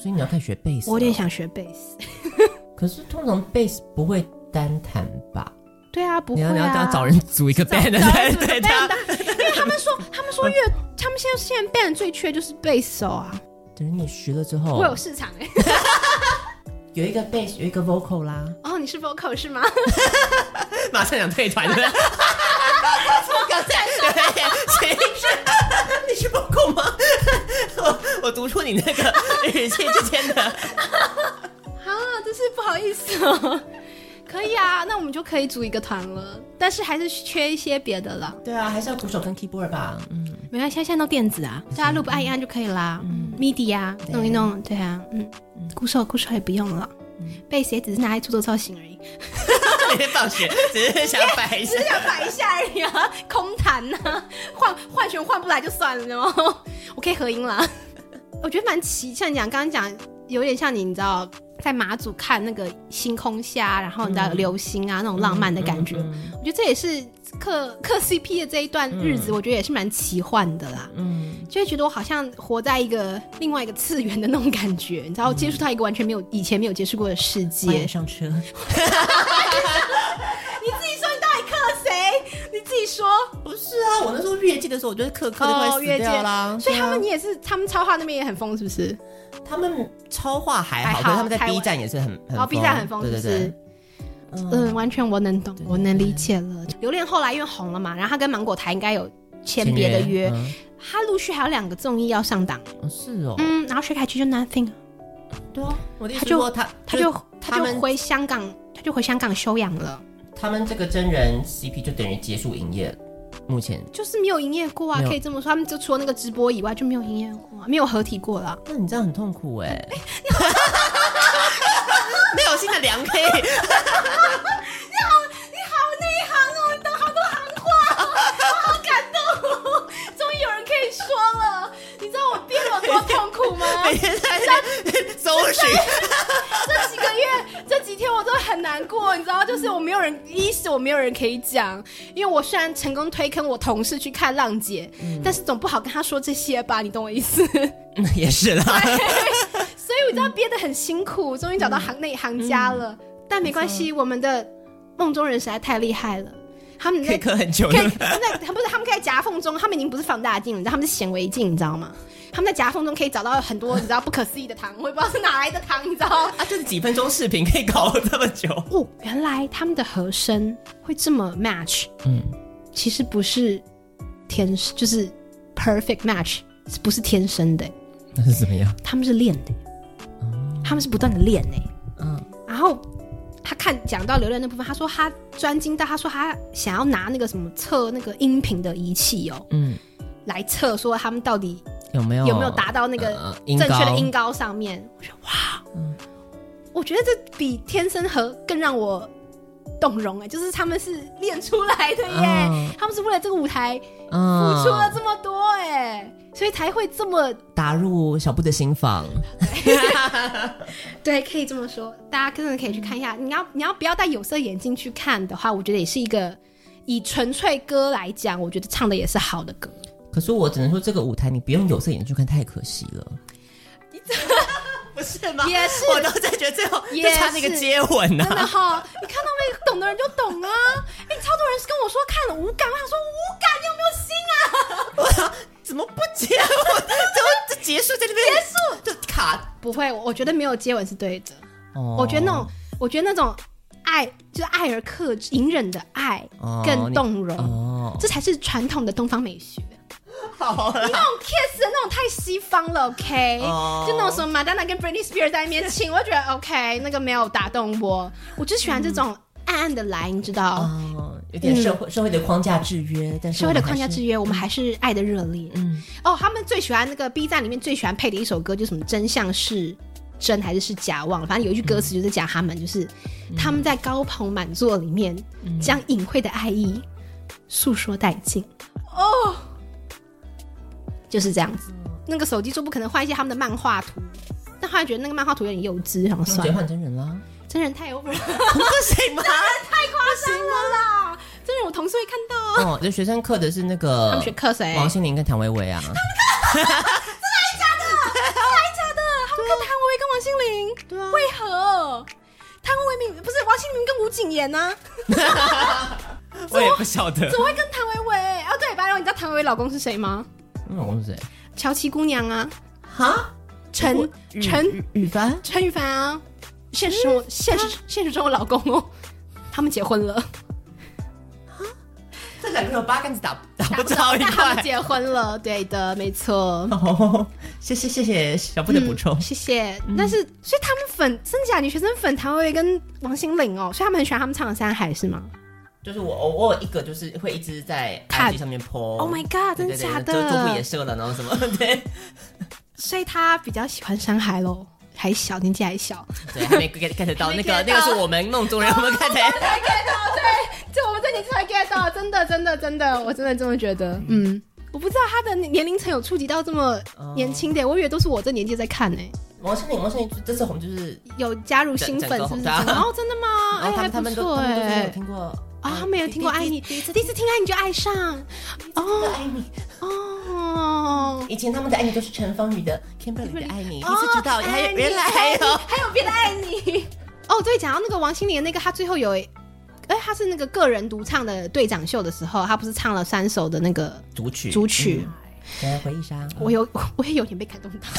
所以你要开始学贝斯。我有点想学贝斯。可是通常贝斯不会单弹吧？对啊，不会啊。你要你要找找人组一个 band 对对对。因为他们说，他们说乐，他们现在现在 band 最缺就是贝斯手啊。等你学了之后，会有市场哎。有一个 bass，有一个 vocal 啦。哦，你是 vocal 是吗？马上想退团了。我刚才有点谁是？你是 vocal 吗？我我读出你那个语气之间的。啊，真是不好意思哦。可以啊，那我们就可以组一个团了。但是还是缺一些别的了。对啊，还是要鼓手跟 keyboard 吧。嗯，没关系，现在都电子啊，大家录按一按就可以啦。嗯，MIDI 啊，弄一弄，对啊，嗯。鼓手，鼓手也不用了，贝斯也只是拿来做做造型而已。每天放学只是想摆一下，只是想摆一下而已啊，空谈呐、啊，换换弦换不来就算了，然后我可以合音了。我觉得蛮奇，像你讲刚刚讲，有点像你，你知道。在马祖看那个星空下，然后你知道流星啊、嗯、那种浪漫的感觉，嗯嗯嗯、我觉得这也是磕磕 CP 的这一段日子，嗯、我觉得也是蛮奇幻的啦。嗯，就会觉得我好像活在一个另外一个次元的那种感觉，你知道，接触到一个完全没有以前没有接触过的世界。上车，啊，我那时候月季的时候，我觉得磕磕的快死掉啦。所以他们你也是，他们超话那边也很疯，是不是？他们超话还好，可是他们在 B 站也是很很疯。B 站很疯，对对对，嗯，完全我能懂，我能理解了。刘恋后来因为红了嘛，然后他跟芒果台应该有签别的约，他陆续还有两个综艺要上档。是哦，嗯，然后薛凯琪就 Nothing，对啊，我的意思说他他就他就回香港，他就回香港休养了。他们这个真人 CP 就等于结束营业。目前就是没有营业过啊，可以这么说，他们就除了那个直播以外就没有营业过，没有合体过啦。那你这样很痛苦哎，没有新的良 K。痛苦吗？每天在搜寻。这几个月，这几天我都很难过，你知道，就是我没有人，一是我没有人可以讲，因为我虽然成功推坑我同事去看浪姐，嗯、但是总不好跟他说这些吧，你懂我意思？嗯、也是啦，所以我知道憋得很辛苦，终于找到行内行家了，嗯、但没关系，嗯、我们的梦中人实在太厉害了。他们可以磕很久，可以不是他们可以在夹缝中，他们已经不是放大镜了，你知道他们是显微镜，你知道吗？他们在夹缝中可以找到很多你知道不可思议的糖，我也不知道是哪来的糖，你知道 啊，就是几分钟视频可以搞这么久 哦。原来他们的和声会这么 match，嗯，其实不是天生，就是 perfect match，不是天生的，那是怎么样？他们是练的，嗯、他们是不断的练呢，嗯，然后。他看讲到刘恋那部分，他说他专精到，他说他想要拿那个什么测那个音频的仪器哦，嗯，来测说他们到底有没有有没有达到那个正确的音高上面。呃、我说哇，嗯，我觉得这比天生和更让我动容哎，就是他们是练出来的耶，嗯、他们是为了这个舞台付出了这么多哎。嗯所以才会这么打入小布的心房，对，可以这么说。大家真的可以去看一下。你要你要不要戴有色眼镜去看的话，我觉得也是一个以纯粹歌来讲，我觉得唱的也是好的歌。可是我只能说，这个舞台你不用有色眼镜去看，太可惜了。不是吗？也是，我都在觉得最后就差那个接吻呢、啊。真的哈，你看到没？懂的人就懂啊。哎、欸，超多人是跟我说看了无感，我想说无感，你有没有心啊？我说怎么不接吻？怎么这结束在这边？结束就卡？不会，我觉得没有接吻是对的。哦，我觉得那种，我觉得那种爱，就是爱而克制、隐忍的爱更动容。哦，这才是传统的东方美学。那种 kiss 的那种太西方了，OK？、Oh. 就那种什么 Madonna 跟 Britney Spears 在那边亲，我就觉得 OK，那个没有打动我。我就喜欢这种暗暗的来，你知道？哦，有点社会、嗯、社会的框架制约，但是社会的框架制约，我们还是爱的热烈。嗯，哦，他们最喜欢那个 B 站里面最喜欢配的一首歌，就是什么真相是真还是是假？忘了，反正有一句歌词就是讲他们，就是、嗯、他们在高朋满座里面将隐晦的爱意诉说殆尽。哦。就是这样子，那个手机说不可能换一些他们的漫画图，但后来觉得那个漫画图有点幼稚，然后算了。换真人啦，真人太 over 了，不行吗？真 人太夸张了啦！真人我同事会看到哦。这学生课的是那个，他们学课谁？王心凌跟谭维维啊。真的还假的？真的还假的？他们课谭维维对啊，为何？谭维维不是王心凌跟吴谨言呢？我也不晓得，怎么会跟唐维维？哦，对，白龙，你知道唐维维老公是谁吗？老公是谁？乔琪姑娘啊，哈，陈陈羽凡，陈羽凡啊，现实中现实现实中我老公哦，他们结婚了。这两个人八竿子打打不着一块。他们结婚了，对的，没错。哦，谢谢谢谢小布的补充，谢谢。但是，所以他们粉真假女学生粉唐维维跟王心凌哦，所以他们很喜欢他们唱的《山海》是吗？就是我偶尔一个就是会一直在 IG 上面 po。Oh my god，真的假的？就做副也射了，然后什么 对。所以他比较喜欢山海喽，还小，年纪还小，对，还没 get get 到那个那个是我们梦中人，我们看才 get 到，对，就我们这年纪才 get 到，真的真的真的，我真的这么觉得。嗯，我不知道他的年龄层有触及到这么年轻的，我以为都是我这年纪在看呢。王心凌，王心凌这次红就是有加入新粉，是不是？哦，真的吗？哎，还不错哎，有听过。啊，他没有听过爱你，第一次听。爱你就爱上，哦，爱你，哦，以前他们的爱你都是陈芳语的，Kimberly 的爱你，第一次知道还有原来还有。还有别的爱你，哦，对，讲到那个王心凌那个，他最后有，哎，他是那个个人独唱的队长秀的时候，他不是唱了三首的那个主曲，主曲，来回忆杀，我有，我也有点被感动到。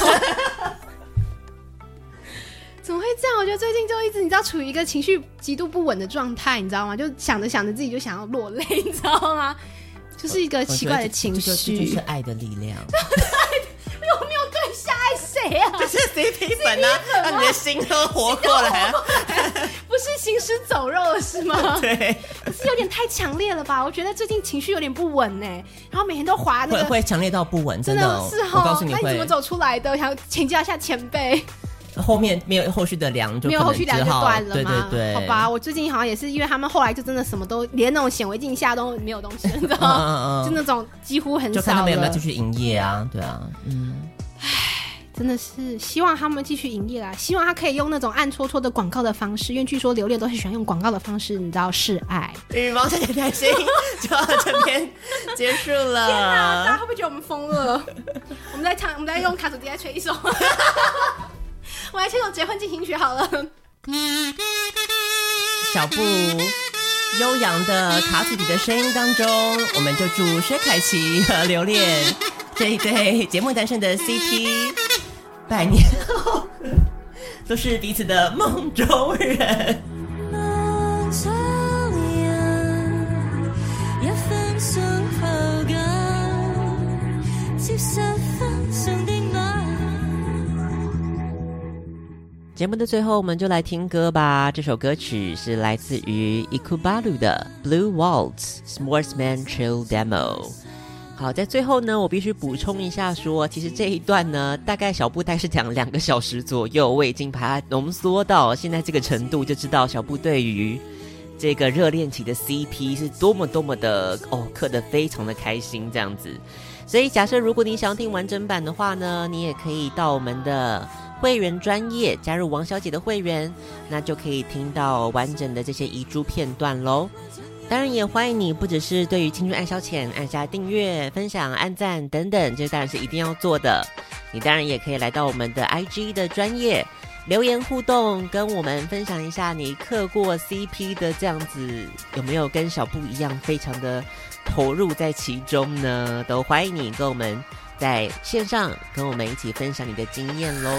怎么会这样？我觉得最近就一直你知道处于一个情绪极度不稳的状态，你知道吗？就想着想着自己就想要落泪，你知道吗？就是一个奇怪的情绪。这就是爱的力量。我没有对象爱谁啊？这是 CP 粉啊，让你的心都活过来。不是行尸走肉了是吗？对。可是有点太强烈了吧？我觉得最近情绪有点不稳呢。然后每天都滑那个，会强烈到不稳，真的。是哈。我告诉你，那你怎么走出来的？我想请教一下前辈。后面没有后续的梁，就没有后续梁就断了吗？对对对，好吧，我最近好像也是，因为他们后来就真的什么都连那种显微镜下都没有东西，你知道吗？就那种几乎很少。就看他们有没有继续营业啊？对啊，嗯，唉，真的是希望他们继续营业啦，希望他可以用那种暗戳戳的广告的方式，因为据说刘恋都很喜欢用广告的方式，你知道示爱。羽毛小姐开心，就到这边结束了。天哪，大家会不会觉得我们疯了？我们在唱，我们在用卡祖笛来吹一首。我来听首结婚进行曲好了。小布悠扬的卡祖笛的声音当中，我们就祝薛凯琪和刘恋这一对节目诞生的 CP 百年后都是彼此的梦中人。节目的最后，我们就来听歌吧。这首歌曲是来自于 Ikubalu 的《Blue Waltz Sportsman Chill Demo》。好，在最后呢，我必须补充一下说，其实这一段呢，大概小布大概是讲两个小时左右，我已经把它浓缩到现在这个程度，就知道小布对于这个热恋期的 CP 是多么多么的哦，刻得非常的开心这样子。所以，假设如果你想要听完整版的话呢，你也可以到我们的。会员专业加入王小姐的会员，那就可以听到完整的这些遗珠片段喽。当然也欢迎你，不只是对于青春爱消遣按下订阅、分享、按赞等等，这当然是一定要做的。你当然也可以来到我们的 IG 的专业留言互动，跟我们分享一下你嗑过 CP 的这样子，有没有跟小布一样非常的投入在其中呢？都欢迎你跟我们。在线上跟我们一起分享你的经验喽。